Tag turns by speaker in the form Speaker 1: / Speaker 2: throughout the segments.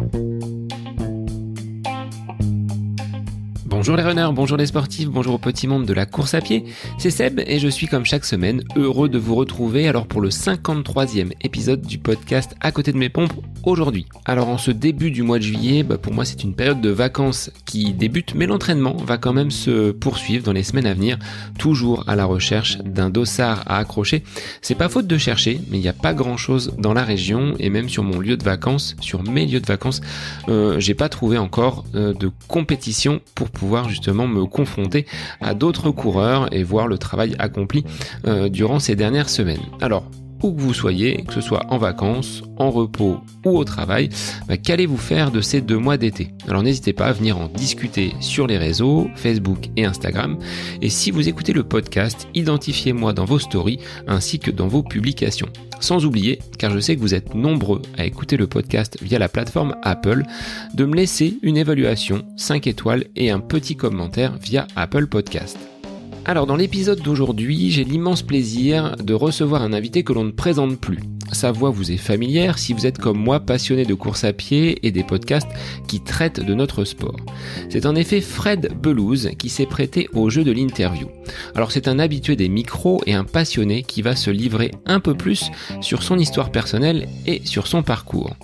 Speaker 1: Bye. Bonjour les runners, bonjour les sportifs, bonjour au petit monde de la course à pied, c'est Seb et je suis comme chaque semaine heureux de vous retrouver alors pour le 53e épisode du podcast À côté de mes pompes aujourd'hui. Alors en ce début du mois de juillet, bah, pour moi c'est une période de vacances qui débute mais l'entraînement va quand même se poursuivre dans les semaines à venir, toujours à la recherche d'un dossard à accrocher. C'est pas faute de chercher mais il n'y a pas grand chose dans la région et même sur mon lieu de vacances, sur mes lieux de vacances, euh, j'ai pas trouvé encore euh, de compétition pour pouvoir justement me confronter à d'autres coureurs et voir le travail accompli euh, durant ces dernières semaines. Alors, où que vous soyez, que ce soit en vacances, en repos ou au travail, bah, qu'allez-vous faire de ces deux mois d'été? Alors n'hésitez pas à venir en discuter sur les réseaux, Facebook et Instagram. Et si vous écoutez le podcast, identifiez-moi dans vos stories ainsi que dans vos publications. Sans oublier, car je sais que vous êtes nombreux à écouter le podcast via la plateforme Apple, de me laisser une évaluation 5 étoiles et un petit commentaire via Apple Podcast. Alors dans l'épisode d'aujourd'hui, j'ai l'immense plaisir de recevoir un invité que l'on ne présente plus. Sa voix vous est familière si vous êtes comme moi passionné de course à pied et des podcasts qui traitent de notre sport. C'est en effet Fred Belouz qui s'est prêté au jeu de l'interview. Alors c'est un habitué des micros et un passionné qui va se livrer un peu plus sur son histoire personnelle et sur son parcours.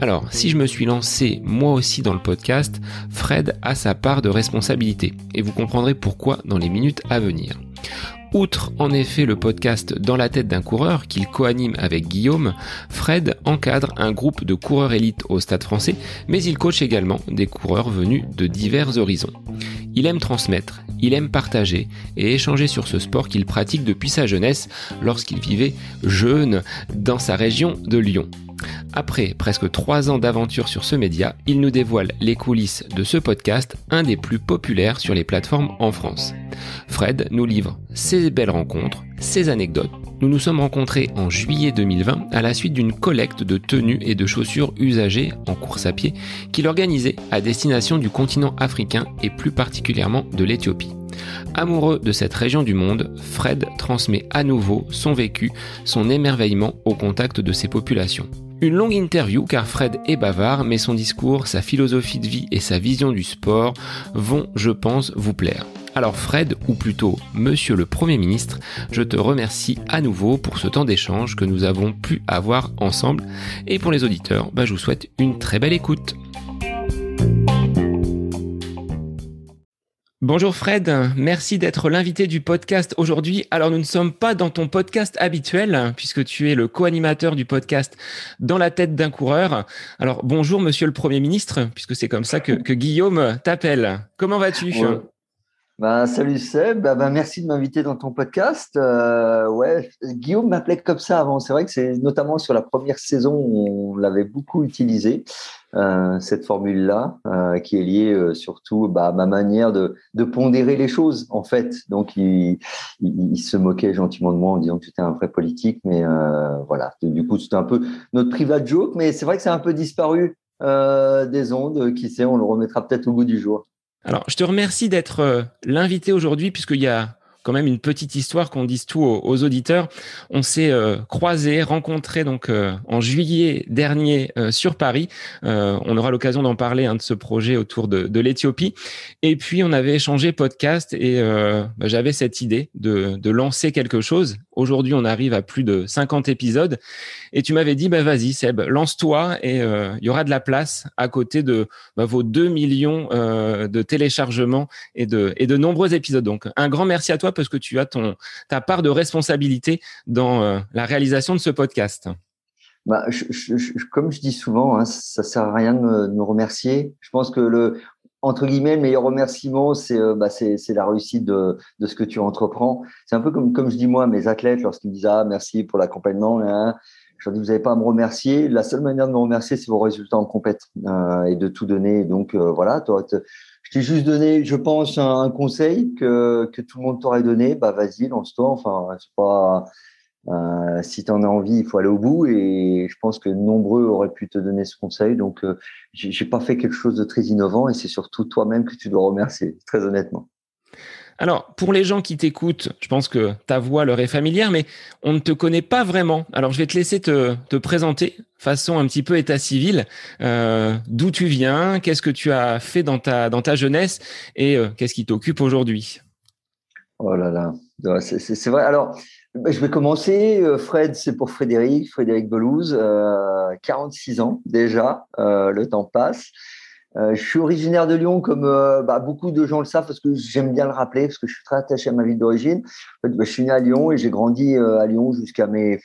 Speaker 1: Alors si je me suis lancé moi aussi dans le podcast, Fred a sa part de responsabilité et vous comprendrez pourquoi dans les minutes à venir. Outre en effet le podcast Dans la tête d'un coureur qu'il coanime avec Guillaume, Fred encadre un groupe de coureurs élites au Stade français, mais il coach également des coureurs venus de divers horizons. Il aime transmettre, il aime partager et échanger sur ce sport qu'il pratique depuis sa jeunesse lorsqu'il vivait jeune dans sa région de Lyon. Après presque trois ans d'aventure sur ce média, il nous dévoile les coulisses de ce podcast, un des plus populaires sur les plateformes en France. Fred nous livre ses belles rencontres, ses anecdotes. Nous nous sommes rencontrés en juillet 2020 à la suite d'une collecte de tenues et de chaussures usagées en course à pied qu'il organisait à destination du continent africain et plus particulièrement de l'Éthiopie. Amoureux de cette région du monde, Fred transmet à nouveau son vécu, son émerveillement au contact de ces populations. Une longue interview car Fred est bavard, mais son discours, sa philosophie de vie et sa vision du sport vont, je pense, vous plaire. Alors Fred, ou plutôt Monsieur le Premier ministre, je te remercie à nouveau pour ce temps d'échange que nous avons pu avoir ensemble. Et pour les auditeurs, bah, je vous souhaite une très belle écoute. Bonjour Fred, merci d'être l'invité du podcast aujourd'hui. Alors nous ne sommes pas dans ton podcast habituel puisque tu es le co-animateur du podcast Dans la tête d'un coureur. Alors bonjour Monsieur le Premier ministre puisque c'est comme ça que, Guillaume t'appelle. Comment vas-tu
Speaker 2: bah, salut Seb, bah, bah, merci de m'inviter dans ton podcast. Euh, ouais, Guillaume m'appelait comme ça avant. C'est vrai que c'est notamment sur la première saison, on l'avait beaucoup utilisé, euh, cette formule-là, euh, qui est liée euh, surtout bah, à ma manière de, pondérer les choses, en fait. Donc, il, se moquait gentiment de moi en disant que j'étais un vrai politique, mais voilà. Du coup, c'était un peu notre private joke, mais c'est vrai que c'est un peu disparu des ondes. Qui sait, on le remettra peut-être au bout du jour.
Speaker 1: Alors, je te remercie d'être l'invité aujourd'hui puisqu'il y a quand même une petite histoire qu'on dise tout aux, auditeurs. On s'est euh, croisés, rencontrés donc euh, en juillet dernier euh, sur Paris. on aura l'occasion d'en parler hein, de ce projet autour de, de l'Éthiopie. Et puis on avait échangé podcast et bah, j'avais cette idée de, lancer quelque chose. Aujourd'hui, on arrive à plus de 50 épisodes. Et tu m'avais dit, bah vas-y Seb, lance-toi et il y aura de la place à côté de bah, vos 2 millions de téléchargements et de nombreux épisodes. Donc un grand merci à toi parce que tu as ton, ta part de responsabilité dans euh, la réalisation de ce podcast?
Speaker 2: Bah, comme je dis souvent, hein, ça sert à rien de me, remercier. Je pense que le entre guillemets, le meilleur remerciement, c'est euh, bah, la réussite de, de, ce que tu entreprends. C'est un peu comme, comme je dis moi à mes athlètes lorsqu'ils me disent ah merci pour l'accompagnement. Hein. Je leur dis vous n'avez pas à me remercier. La seule manière de me remercier, c'est vos résultats en compète euh, et de tout donner. Donc voilà, toi, je t'ai juste donné, je pense, un, conseil que, que, tout le monde t'aurait donné. Bah, vas-y, lance-toi. Enfin, c'est pas, euh, si tu en as envie, il faut aller au bout. Et je pense que nombreux auraient pu te donner ce conseil. Donc, euh, j'ai pas fait quelque chose de très innovant et c'est surtout toi-même que tu dois remercier, très honnêtement.
Speaker 3: Alors, pour les gens qui t'écoutent, je pense que ta voix leur est familière, mais on ne te connaît pas vraiment. Alors, je vais te laisser te, te présenter façon un petit peu état civil. Euh, D'où tu viens Qu'est-ce que tu as fait dans ta, dans ta jeunesse Et euh, qu'est-ce qui t'occupe aujourd'hui?
Speaker 2: Oh là là, c'est vrai. Alors, bah, je vais commencer. Euh, Fred, c'est pour Frédéric, Frédéric Belouze, 46 ans déjà, le temps passe. Euh, je suis originaire de Lyon, comme euh, bah, beaucoup de gens le savent, parce que j'aime bien le rappeler, parce que je suis très attaché à ma ville d'origine. En fait, bah, je suis né à Lyon et j'ai grandi euh, à Lyon jusqu'à mes.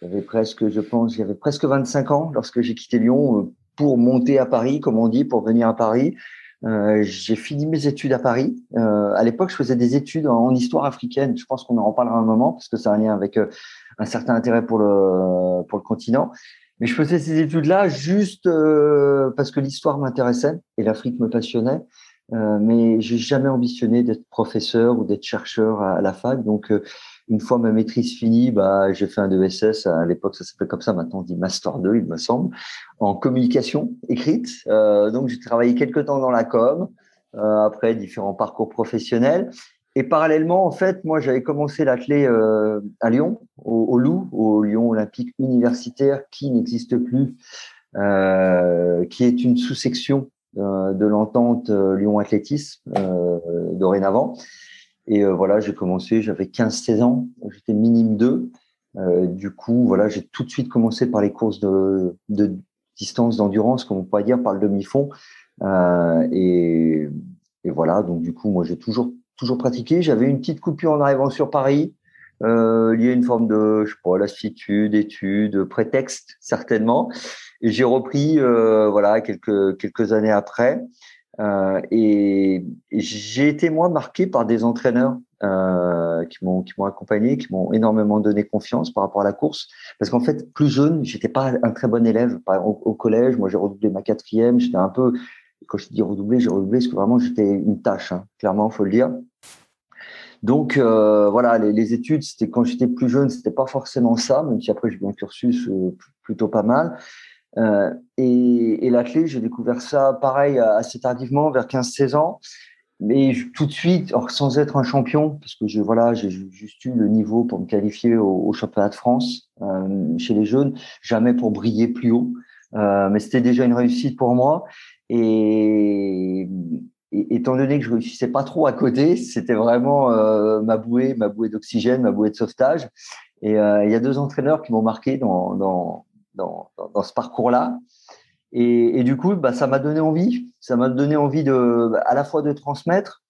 Speaker 2: J'avais presque, je pense, j'avais presque 25 ans lorsque j'ai quitté Lyon pour monter à Paris, comme on dit, pour venir à Paris. j'ai fini mes études à Paris. à l'époque, je faisais des études en, histoire africaine. Je pense qu'on en reparlera un moment parce que ça a un lien avec un certain intérêt pour le pour le continent. Mais je faisais ces études-là juste euh, parce que l'histoire m'intéressait et l'Afrique me passionnait. Euh, mais j'ai jamais ambitionné d'être professeur ou d'être chercheur à, la fac. Donc, euh, une fois ma maîtrise finie, bah, j'ai fait un DSS. À l'époque, ça s'appelait comme ça. Maintenant, on dit Master 2, il me semble, en communication écrite. Euh, donc, j'ai travaillé quelques temps dans la com. Euh, après, différents parcours professionnels. Et parallèlement, en fait, moi, j'avais commencé l'athlé euh, à Lyon, au, au, Loup, au Lyon Olympique Universitaire, qui n'existe plus, euh, qui est une sous-section euh, de l'entente Lyon Athlétisme dorénavant. Et voilà, j'ai commencé, j'avais 15-16 ans, j'étais minime 2. du coup, voilà, j'ai tout de suite commencé par les courses de, de distance d'endurance, comme on pourrait dire, par le demi-fond. et, et voilà, donc du coup, moi, j'ai toujours toujours pratiqué. J'avais une petite coupure en arrivant sur Paris, euh, liée à une forme de, je sais pas, lassitude, étude, prétexte certainement. Et j'ai repris, euh, voilà, quelques quelques années après. Euh, et, j'ai été moi marqué par des entraîneurs euh, qui m'ont qui m'ont accompagné, qui m'ont énormément donné confiance par rapport à la course. Parce qu'en fait, plus jeune, j'étais pas un très bon élève. Au, au collège, moi, j'ai redoublé ma quatrième. J'étais un peu quand je dis redoubler, j'ai redoublé parce que vraiment j'étais une tâche, hein, clairement, faut le dire. Donc euh, voilà, les, études, c'était quand j'étais plus jeune, c'était pas forcément ça, même si après j'ai eu un cursus euh, plutôt pas mal. Euh, et, et l'athlète, j'ai découvert ça pareil assez tardivement, vers 15-16 ans. Mais tout de suite, sans être un champion, parce que je voilà, j'ai juste eu le niveau pour me qualifier au, championnat de France chez les jeunes, jamais pour briller plus haut. mais c'était déjà une réussite pour moi. Et, étant donné que je réussissais pas trop à côté, c'était vraiment euh, ma bouée, ma bouée d'oxygène, ma bouée de sauvetage. Et euh, il y a deux entraîneurs qui m'ont marqué dans, dans, dans, dans ce parcours-là. Et, et, du coup, bah, ça m'a donné envie. Ça m'a donné envie de, à la fois de transmettre,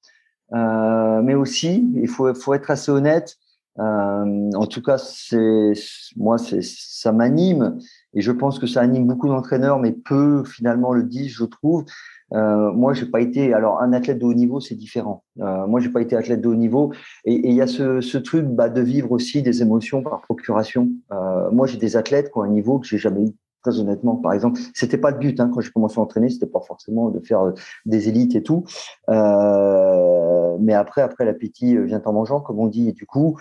Speaker 2: euh, mais aussi, il faut, faut être assez honnête. Euh, en tout cas, c'est moi, c'est ça m'anime et je pense que ça anime beaucoup d'entraîneurs, mais peu finalement le disent, je trouve. Euh, moi, j'ai pas été. Alors, un athlète de haut niveau, c'est différent. Euh, moi, j'ai pas été athlète de haut niveau, et il y a ce, truc bah, de vivre aussi des émotions par procuration. Euh, moi, j'ai des athlètes qui ont un niveau que j'ai jamais eu. Très honnêtement, par exemple, c'était pas le but hein, quand j'ai commencé à entraîner, c'était pas forcément de faire euh, des élites et tout. Mais après, après l'appétit vient en mangeant, comme on dit, et du coup,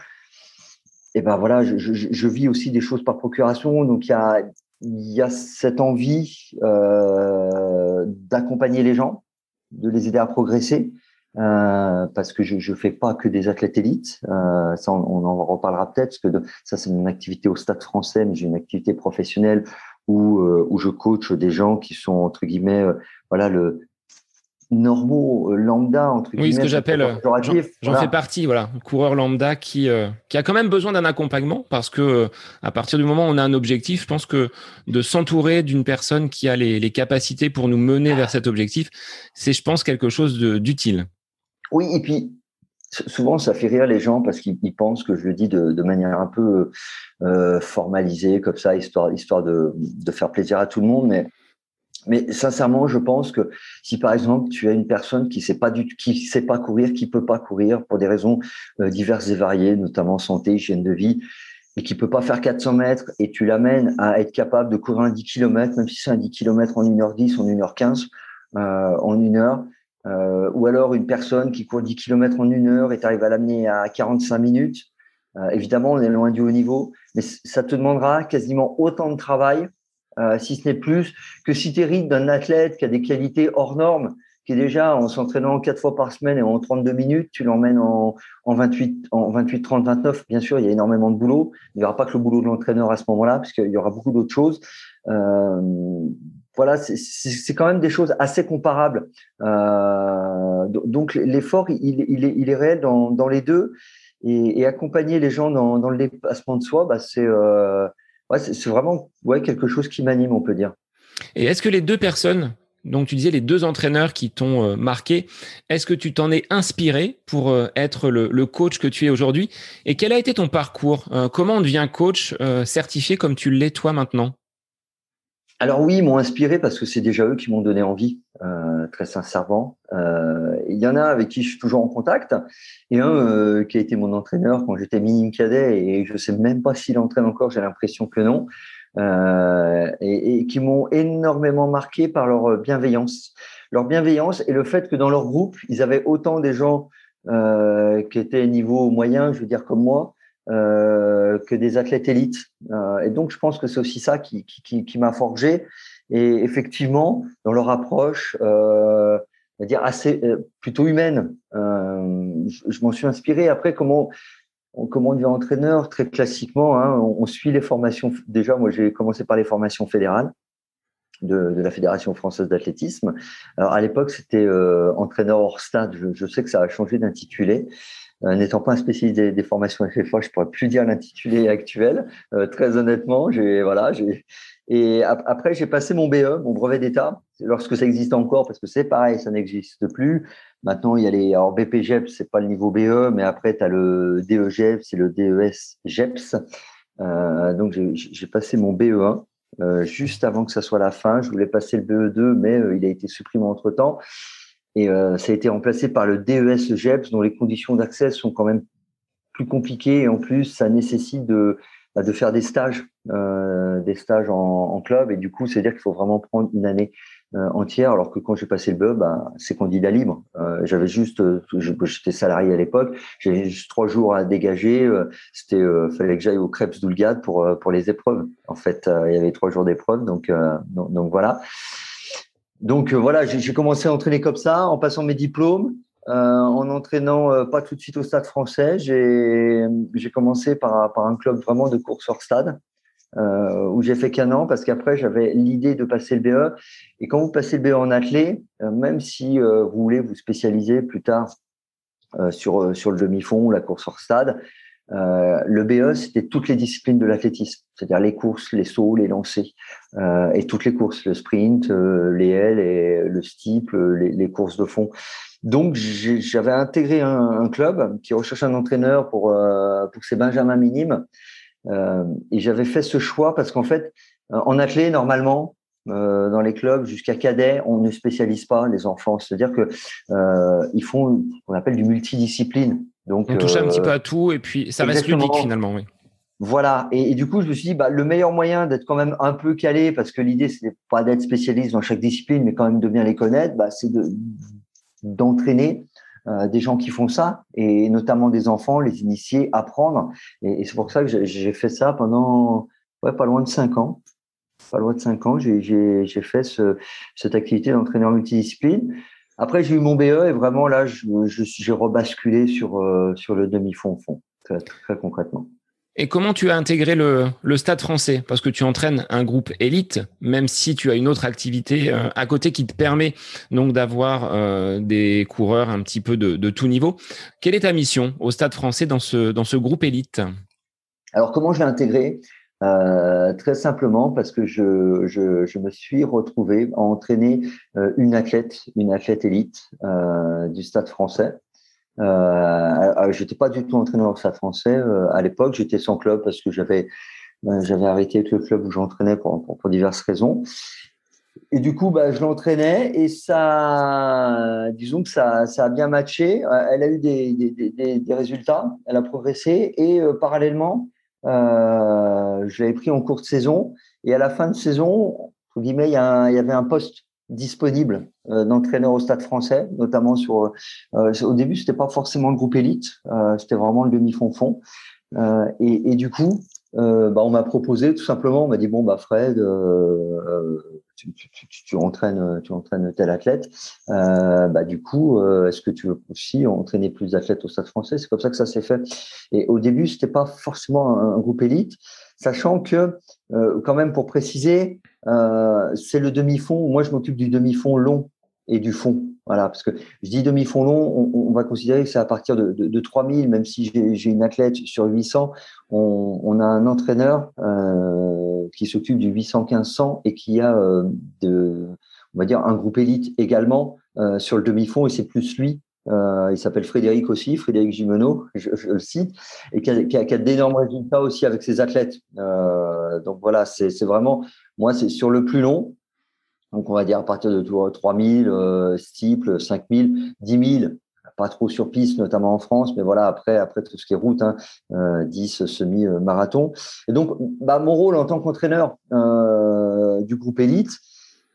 Speaker 2: et ben voilà, je, je, vis aussi des choses par procuration. Donc il y a, y a cette envie euh, d'accompagner les gens, de les aider à progresser, euh, parce que je ne fais pas que des athlètes élites. Euh, ça, on, en reparlera peut-être, parce que ça, c'est mon activité au Stade français, mais j'ai une activité professionnelle où, où je coach des gens qui sont, entre guillemets, voilà, le, normaux, euh, lambda, entre
Speaker 3: guillemets. Oui, ce que j'appelle, euh, j'en fais partie, voilà, coureur lambda qui, euh, qui a quand même besoin d'un accompagnement parce que à partir du moment où on a un objectif, je pense que de s'entourer d'une personne qui a les, les, capacités pour nous mener vers cet objectif, c'est, je pense, quelque chose d'utile.
Speaker 2: Oui, et puis souvent ça fait rire les gens parce qu'ils pensent que je le dis de, de manière un peu formalisée comme ça, histoire, histoire de, de faire plaisir à tout le monde, mais mais sincèrement, je pense que si par exemple tu as une personne qui sait pas du qui sait pas courir, qui peut pas courir pour des raisons euh, diverses et variées, notamment santé, hygiène de vie, et qui peut pas faire 400 mètres, et tu l'amènes à être capable de courir un 10 km, même si c'est un 10 km en 1h10, en 1h15, euh, en une heure, euh, ou alors une personne qui court 10 km en une heure et tu à l'amener à 45 minutes. Évidemment, on est loin du haut niveau, mais ça te demandera quasiment autant de travail euh, si ce n'est plus, que si tu hérites d'un athlète qui a des qualités hors normes, qui est déjà en s'entraînant quatre fois par semaine et en 32 minutes, tu l'emmènes en, en 28, en 28, 30, 29. Bien sûr, il y a énormément de boulot. Il n'y aura pas que le boulot de l'entraîneur à ce moment-là, puisqu'il y aura beaucoup d'autres choses. Euh, voilà, c'est quand même des choses assez comparables. Euh, donc l'effort, il, est, réel dans, les deux. Et, accompagner les gens dans, le dépassement de soi, bah, c'est ouais, c'est vraiment ouais, quelque chose qui m'anime, on peut dire.
Speaker 3: Et est-ce que les deux personnes, donc tu disais les deux entraîneurs qui t'ont euh, marqué, est-ce que tu t'en es inspiré pour euh, être le, le, coach que tu es aujourd'hui? Et quel a été ton parcours? Euh, Comment on devient coach certifié comme tu l'es toi maintenant?
Speaker 2: Alors oui, ils m'ont inspiré parce que c'est déjà eux qui m'ont donné envie, euh, très sincèrement. Euh, il y en a avec qui je suis toujours en contact, et un euh, qui a été mon entraîneur quand j'étais mini cadet, et je sais même pas s'il entraîne encore, j'ai l'impression que non, euh, et, qui m'ont énormément marqué par leur bienveillance. Leur bienveillance et le fait que dans leur groupe, ils avaient autant des gens qui étaient niveau moyen, je veux dire comme moi, que des athlètes élites. Et donc, je pense que c'est aussi ça qui m'a forgé. Et effectivement, dans leur approche, euh, dire assez euh, plutôt humaine, euh, je, m'en suis inspiré. Après, comment on, comment on devient entraîneur? Très classiquement, hein, on, on, suit les formations. Déjà, moi, j'ai commencé par les formations fédérales. De, de, la Fédération française d'athlétisme. Alors à l'époque, c'était euh, entraîneur hors stade. Je, je, sais que ça a changé d'intitulé. Euh, n'étant pas un spécialiste des, formations FFA, je pourrais plus dire l'intitulé actuel. Euh, très honnêtement, j'ai voilà, j'ai et après j'ai passé mon BE, mon brevet d'état, lorsque ça existe encore, parce que c'est pareil, ça n'existe plus. Maintenant, il y a les alors BPGEPS, c'est pas le niveau BE, mais après tu as le DEGEPS, c'est le DES GEPS. Euh, donc j'ai passé mon BE1 euh, juste avant que ça soit la fin. Je voulais passer le BE2, mais il a été supprimé entre temps. Et euh, ça a été remplacé par le DES GEPS, dont les conditions d'accès sont quand même plus compliquées. Et en plus, ça nécessite de, bah, de faire des stages, euh, des stages en, club. Et du coup, c'est-à-dire qu'il faut vraiment prendre une année euh, entière. Alors que quand j'ai passé le BE, bah, c'est candidat libre. J'avais juste, j'étais salarié à l'époque, j'avais juste trois jours à dégager. C'était, fallait que j'aille au Crêpes d'Oulgade pour pour les épreuves. En fait, il y avait trois jours d'épreuves, donc, donc voilà. Donc euh, voilà, j'ai commencé à entraîner comme ça, en passant mes diplômes, euh, en entraînant euh, pas tout de suite au stade français. J'ai commencé par, par, un club vraiment de course hors stade, euh, où j'ai fait qu'un an, parce qu'après j'avais l'idée de passer le BE. Et quand vous passez le BE en athlée, même si vous voulez vous spécialiser plus tard sur, sur le demi-fond, la course hors stade, euh, le BE, c'était toutes les disciplines de l'athlétisme, c'est-à-dire les courses, les sauts, les lancers, euh, et toutes les courses, le sprint, euh, les ailes, et le steeple, les, les, courses de fond. Donc, j'avais intégré un, un, club qui recherche un entraîneur pour euh, pour ses benjamins minimes, euh, et j'avais fait ce choix parce qu'en fait, en athlée, normalement, euh, dans les clubs jusqu'à cadet, on ne spécialise pas les enfants. C'est-à-dire que euh, ils font qu'on appelle du multidiscipline.
Speaker 3: Donc on touche un petit peu à tout et puis ça reste ludique finalement. Oui.
Speaker 2: Voilà. Et, et, du coup, je me suis dit, bah, le meilleur moyen d'être quand même un peu calé, parce que l'idée c'est pas d'être spécialiste dans chaque discipline, mais quand même de bien les connaître, bah, c'est de d'entraîner euh, des gens qui font ça et notamment des enfants, les initier, apprendre. Et, et c'est pour ça que j'ai fait ça pendant ouais, pas loin de cinq ans pas loin de cinq ans, j'ai fait ce, cette activité d'entraîneur multidiscipline. Après, j'ai eu mon BE et vraiment là, j'ai rebasculé sur, euh, sur le demi-fond-fond, très, très, concrètement.
Speaker 3: Et comment tu as intégré le, le stade français? Parce que tu entraînes un groupe élite, même si tu as une autre activité euh, à côté qui te permet donc d'avoir euh, des coureurs un petit peu de, de tout niveau. Quelle est ta mission au stade français dans ce, dans ce groupe élite?
Speaker 2: Alors, comment je l'ai intégré? Euh, très simplement parce que je, je, me suis retrouvé à entraîner euh, une athlète, une athlète élite euh, du Stade Français. Euh, j'étais pas du tout entraîneur au Stade Français à l'époque. J'étais sans club parce que j'avais ben, j'avais arrêté avec le club où j'entraînais pour, pour, diverses raisons. Et du coup, bah, je l'entraînais et ça, disons que ça, ça a bien matché. Elle a eu des, des, des résultats, elle a progressé et parallèlement, euh, je l'avais pris en cours de saison. Et à la fin de saison, entre guillemets, il y, avait un poste disponible euh, d'entraîneur au Stade Français, notamment sur. Euh, au début, c'était pas forcément le groupe élite, c'était vraiment le demi-fond fond. Et, du coup, bah, on m'a proposé tout simplement, on m'a dit bon bah Fred, tu, tu, entraînes, tu entraînes tel athlète. bah du coup, est-ce que tu veux aussi entraîner plus d'athlètes au Stade Français? C'est comme ça que ça s'est fait. Et au début, c'était pas forcément un, groupe élite, sachant que quand même pour préciser, c'est le demi-fond. Moi, je m'occupe du demi-fond long et du fond. Voilà, parce que je dis demi-fond long, on, va considérer que c'est à partir de, de, 3000, même si j'ai une athlète sur 800, on, a un entraîneur euh, qui s'occupe du 800-1500 et qui a, euh, on va dire, un groupe élite également euh, sur le demi-fond, et c'est plus lui. Il s'appelle Frédéric aussi, Frédéric Gimeno, je, le cite, et qui a, d'énormes résultats aussi avec ses athlètes. Donc voilà, c'est vraiment, moi, c'est sur le plus long, donc, on va dire à partir de 3000, euh, steeple, 5000, 10 000, pas trop sur piste, notamment en France, mais voilà, après, après tout ce qui est route, hein, 10 euh, semi-marathon. Et donc, bah, mon rôle en tant qu'entraîneur euh, du groupe élite,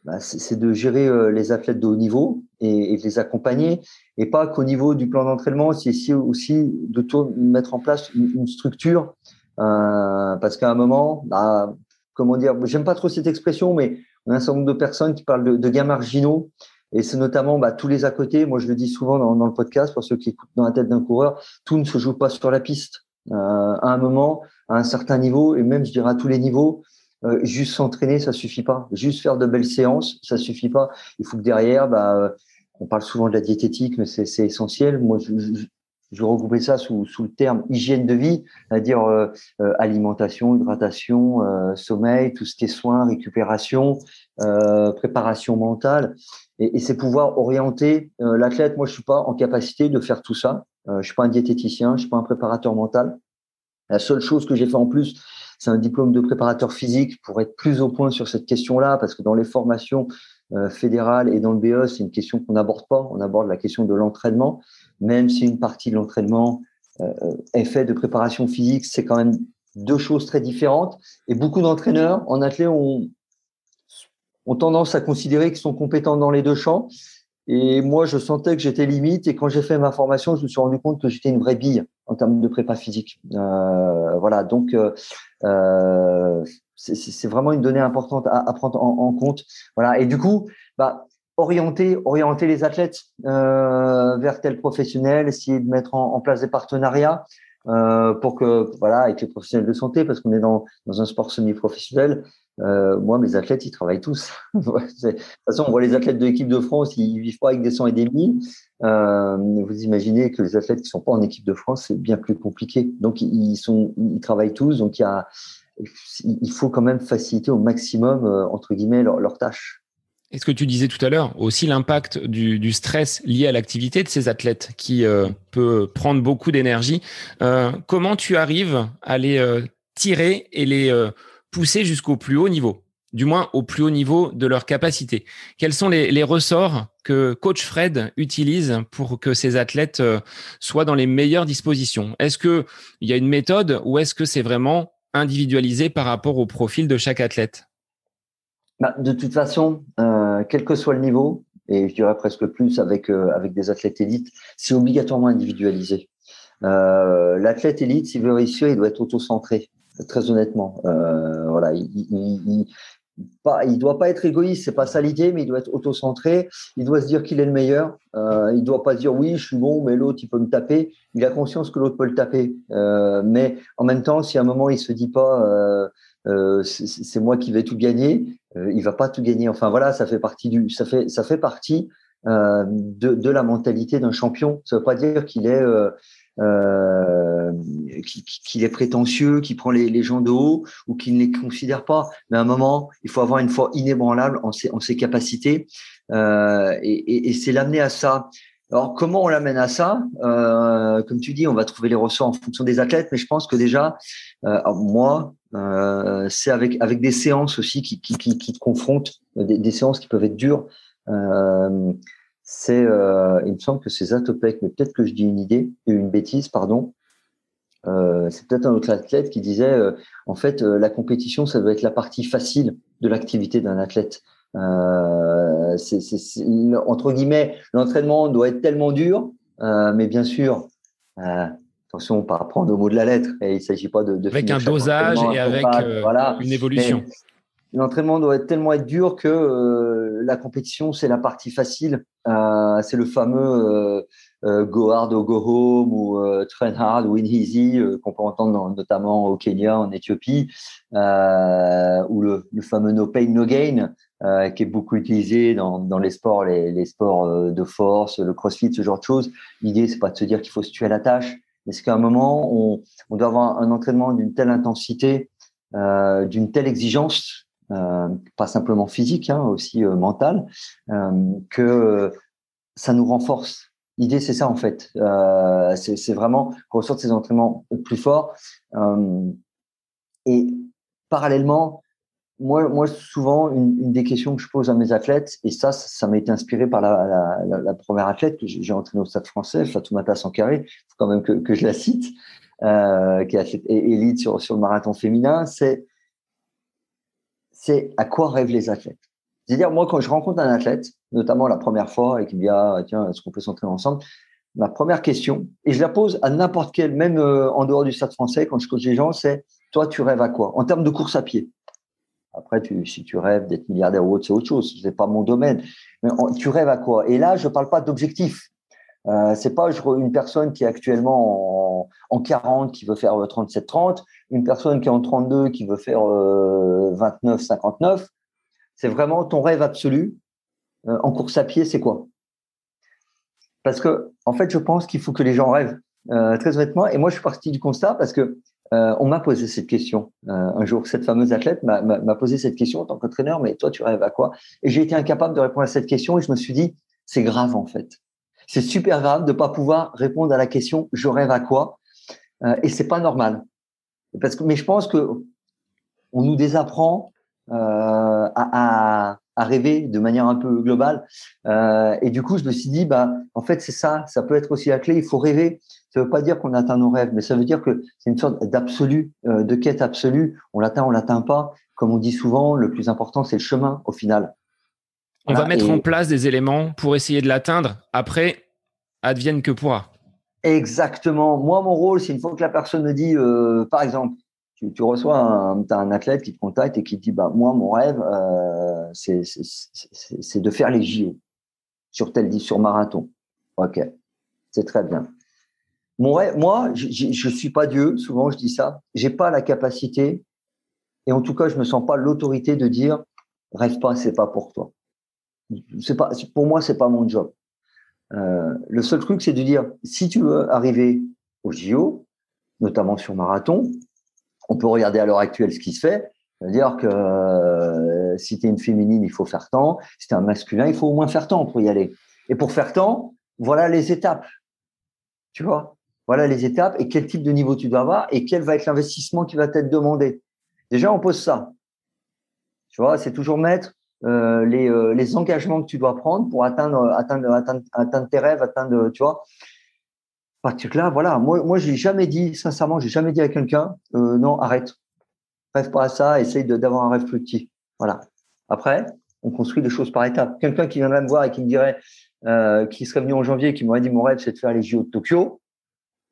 Speaker 2: bah, c'est de gérer euh, les athlètes de haut niveau et, de les accompagner, et pas qu'au niveau du plan d'entraînement, c'est aussi de tout mettre en place une, structure, euh, parce qu'à un moment, bah, comment dire, j'aime pas trop cette expression, mais un certain nombre de personnes qui parlent de, de gains marginaux. Et c'est notamment bah, tous les à côté. Moi, je le dis souvent dans, le podcast pour ceux qui écoutent dans la tête d'un coureur, tout ne se joue pas sur la piste. Euh, à un moment, à un certain niveau, et même je dirais à tous les niveaux, euh, juste s'entraîner, ça suffit pas. Juste faire de belles séances, ça suffit pas. Il faut que derrière, bah, on parle souvent de la diététique, mais c'est essentiel. Moi, je regroupais ça sous, le terme hygiène de vie, c'est-à-dire euh, euh, alimentation, hydratation, euh, sommeil, tout ce qui est soins, récupération, préparation mentale. Et, c'est pouvoir orienter l'athlète. Moi, je suis pas en capacité de faire tout ça. je suis pas un diététicien, je suis pas un préparateur mental. La seule chose que j'ai fait en plus, c'est un diplôme de préparateur physique pour être plus au point sur cette question-là, parce que dans les formations fédérales et dans le BE, c'est une question qu'on n'aborde pas. On aborde la question de l'entraînement même si une partie de l'entraînement euh, est faite de préparation physique, c'est quand même deux choses très différentes. Et beaucoup d'entraîneurs en athlète ont, tendance à considérer qu'ils sont compétents dans les deux champs. Et moi, je sentais que j'étais limite. Et quand j'ai fait ma formation, je me suis rendu compte que j'étais une vraie bille en termes de prépa physique. Euh, voilà. Donc, euh, euh c'est vraiment une donnée importante à, prendre en, compte. Voilà. Et du coup, bah, orienter, orienter les athlètes euh, vers tel professionnel, essayer de mettre en, place des partenariats euh, pour que, voilà, avec les professionnels de santé, parce qu'on est dans, un sport semi-professionnel. Euh, moi, mes athlètes, ils travaillent tous. de toute façon, on voit les athlètes de l'équipe de France, ils vivent pas avec des 100 et des 1000. Euh, vous imaginez que les athlètes qui sont pas en équipe de France, c'est bien plus compliqué. Donc, ils ils travaillent tous. Donc, il y a, il faut quand même faciliter au maximum, euh, entre guillemets, leurs leur tâches.
Speaker 3: Et ce que tu disais tout à l'heure, aussi l'impact du, stress lié à l'activité de ces athlètes qui euh, peut prendre beaucoup d'énergie. Euh, comment tu arrives à les tirer et les pousser jusqu'au plus haut niveau, du moins au plus haut niveau de leur capacité Quels sont les, les ressorts que coach Fred utilise pour que ces athlètes soient dans les meilleures dispositions? Est-ce que il y a une méthode ou est-ce que c'est vraiment individualisé par rapport au profil de chaque athlète
Speaker 2: bah, de toute façon, euh, quel que soit le niveau, et je dirais presque plus avec euh, avec des athlètes élites, c'est obligatoirement individualisé. Euh, L'athlète élite, s'il veut réussir, il doit être auto-centré, très honnêtement. Voilà, il, il, il, pas, il doit pas être égoïste, c'est pas ça l'idée, mais il doit être auto-centré. Il doit se dire qu'il est le meilleur. Euh, il doit pas dire oui, je suis bon, mais l'autre il peut me taper. Il a conscience que l'autre peut le taper. Euh, mais en même temps, si à un moment il se dit pas euh, euh, c'est moi qui vais tout gagner. Il va pas tout gagner. Enfin voilà, ça fait partie du, ça fait, ça fait partie de, de, la mentalité d'un champion. Ça veut pas dire qu'il est euh, qu'il est prétentieux, qu'il prend les, gens de haut ou qu'il ne les considère pas. Mais à un moment, il faut avoir une foi inébranlable en ses, capacités euh, et, c'est l'amener à ça. Alors comment on l'amène à ça? Euh, Comme tu dis, on va trouver les ressorts en fonction des athlètes, mais je pense que déjà, moi, c'est avec des séances aussi qui qui, qui, qui te confrontent, des, séances qui peuvent être dures. Euh, c'est, euh, il me semble que c'est Zatopek, mais peut-être que je dis une idée, une bêtise, pardon. Euh, c'est peut-être un autre athlète qui disait, en fait, la compétition, ça doit être la partie facile de l'activité d'un athlète. Euh, c'est, c'est, entre guillemets, l'entraînement doit être tellement dur, euh, mais bien sûr, euh, attention, pas prendre au mot de la lettre. Et il ne s'agit pas de, de
Speaker 3: avec un dosage et avec voilà. une évolution.
Speaker 2: L'entraînement doit tellement être dur que la compétition, c'est la partie facile. c'est le fameux euh, go hard or go home ou euh, train hard, win easy, euh, qu'on peut entendre notamment au Kenya, en Éthiopie, ou le, fameux no pain, no gain, qui est beaucoup utilisé dans, les sports, les, sports de force, le crossfit, ce genre de choses. L'idée, c'est pas de se dire qu'il faut se tuer à la tâche, mais c'est qu'à un moment, on, doit avoir un entraînement d'une telle intensité, d'une telle exigence, pas simplement physique, hein, aussi mentale, que ça nous renforce L'idée, c'est ça en fait. Euh, c'est vraiment qu'on sorte ces entraînements plus forts. Euh, et parallèlement, moi, moi souvent, une, des questions que je pose à mes athlètes, et ça, ça m'a été inspiré par la, première athlète que j'ai entraînée au Stade français, Fatoumata Sankare, il faut quand même que, je la cite, euh, qui est élite sur, sur le marathon féminin, c'est à quoi rêvent les athlètes c'est-à-dire, moi, quand je rencontre un athlète, notamment la première fois, et qu'il me dit, ah, tiens, est-ce qu'on peut s'entraîner ensemble Ma première question, et je la pose à n'importe quel, même euh, en dehors du stade français, quand je coach les gens, c'est, toi, tu rêves à quoi? En termes de course à pied. Après, si tu rêves d'être milliardaire ou autre, c'est autre chose. C'est pas mon domaine. Mais tu rêves à quoi? Et là, je parle pas d'objectif. Euh, c'est pas une personne qui est actuellement en, en 40 qui veut faire 37-30, euh, une personne qui est en 32 qui veut faire 29-59. C'est vraiment ton rêve absolu euh, en course à pied, c'est quoi? Parce que, en fait, je pense qu'il faut que les gens rêvent, euh, très honnêtement. Et moi, je suis parti du constat parce que euh, on m'a posé cette question un jour. Cette fameuse athlète m'a posé cette question en tant qu'entraîneur. Mais toi, tu rêves à quoi? Et j'ai été incapable de répondre à cette question. Et je me suis dit, c'est grave en fait. C'est super grave de pas pouvoir répondre à la question je rêve à quoi? Et c'est pas normal. Mais je pense que on nous désapprend euh, à, rêver de manière un peu globale. Euh, et du coup, je me suis dit, bah, en fait, c'est ça, ça peut être aussi la clé. Il faut rêver. Ça ne veut pas dire qu'on atteint nos rêves, mais ça veut dire que c'est une sorte d'absolu, euh, de quête absolue. On l'atteint, on l'atteint pas. Comme on dit souvent, le plus important, c'est le chemin au final.
Speaker 3: On va mettre en place des éléments pour essayer de l'atteindre. Après, advienne que pourra.
Speaker 2: Exactement. Moi, mon rôle, c'est une fois que la personne me dit, euh, par exemple, tu, reçois un, as un athlète qui te contacte et qui te dit bah moi mon rêve euh, c'est de faire les JO sur tel dit sur marathon. Ok, c'est très bien. Mon rêve, moi je, je suis pas Dieu. Souvent je dis ça. J'ai pas la capacité et en tout cas je me sens pas l'autorité de dire rêve pas, c'est pas pour toi. C'est pas pour moi c'est pas mon job. Euh, le seul truc c'est de dire si tu veux arriver au JO, notamment sur marathon, on peut regarder à l'heure actuelle ce qui se fait. C'est-à-dire que euh, si tu es une féminine, il faut faire temps. Si tu es un masculin, il faut au moins faire temps pour y aller. Et pour faire temps, voilà les étapes. Tu vois? Voilà les étapes et quel type de niveau tu dois avoir et quel va être l'investissement qui va t'être demandé. Déjà, on pose ça. Tu vois, c'est toujours mettre euh, les, euh, les, engagements que tu dois prendre pour atteindre, atteindre, atteindre, atteindre tes rêves, atteindre, tu vois parce là, voilà, moi, moi, j'ai jamais dit, sincèrement, j'ai jamais dit à quelqu'un, euh, non, arrête, rêve pas à ça, essaye d'avoir un rêve plus petit. Voilà. Après, on construit les choses par étapes. Quelqu'un qui viendrait me voir et qui me dirait, euh, qui serait venu en janvier et qui m'aurait dit mon rêve, c'est de faire les JO de Tokyo,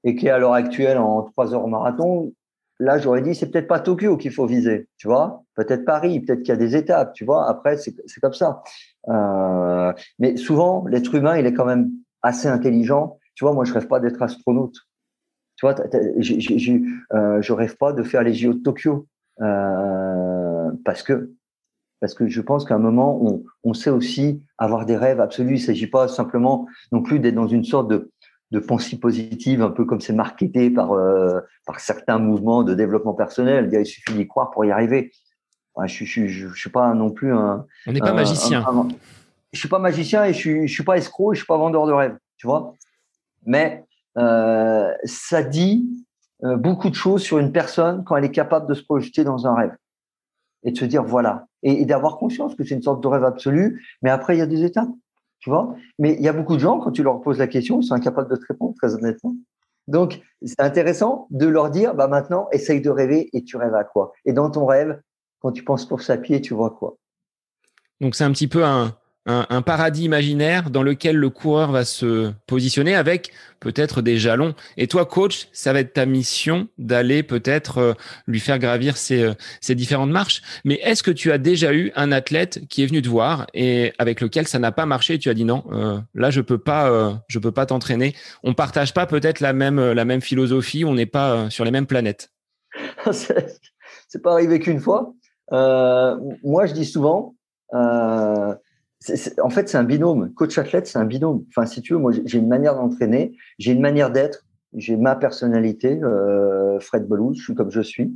Speaker 2: et qui est à l'heure actuelle en trois heures au marathon, là, j'aurais dit, c'est peut-être pas Tokyo qu'il faut viser, tu vois, peut-être Paris, peut-être qu'il y a des étapes, tu vois. Après, c'est comme ça. Euh, mais souvent, l'être humain, il est quand même assez intelligent tu vois, moi, je rêve pas d'être astronaute. Tu vois, euh, je rêve pas de faire les JO de Tokyo euh, parce que parce que je pense qu'à un moment, on, on, sait aussi avoir des rêves absolus. Il s'agit pas simplement non plus d'être dans une sorte de, de pensée positive, un peu comme c'est marketé par, euh, par certains mouvements de développement personnel. Il suffit d'y croire pour y arriver. je, je, suis pas non plus un.
Speaker 3: On n'est pas magicien.
Speaker 2: je suis pas magicien et je suis, je suis pas escroc et je suis pas vendeur de rêves. Tu vois mais euh, ça dit euh, beaucoup de choses sur une personne quand elle est capable de se projeter dans un rêve et de se dire voilà et, d'avoir conscience que c'est une sorte de rêve absolu. Mais après, il y a des étapes, tu vois? Mais il y a beaucoup de gens quand tu leur poses la question, ils sont incapables de te répondre très honnêtement. Donc, c'est intéressant de leur dire, bah maintenant, essaye de rêver et tu rêves à quoi? Et dans ton rêve, quand tu penses pour sa pied, tu vois quoi?
Speaker 3: Donc, c'est un petit peu un, un, paradis imaginaire dans lequel le coureur va se positionner avec peut-être des jalons. Et toi, coach, ça va être ta mission d'aller peut-être euh, lui faire gravir ces, euh, différentes marches. Mais est-ce que tu as déjà eu un athlète qui est venu te voir et avec lequel ça n'a pas marché tu as dit non, euh, là je peux pas, je peux pas t'entraîner. On partage pas peut-être la même philosophie, on n'est pas sur les mêmes planètes.
Speaker 2: c'est pas arrivé qu'une fois. moi, je dis souvent. En fait, c'est un binôme. Coach athlète, c'est un binôme. Enfin, si tu veux, moi, j'ai une manière d'entraîner, j'ai une manière d'être, j'ai ma personnalité, euh, Fred Belou, je suis comme je suis.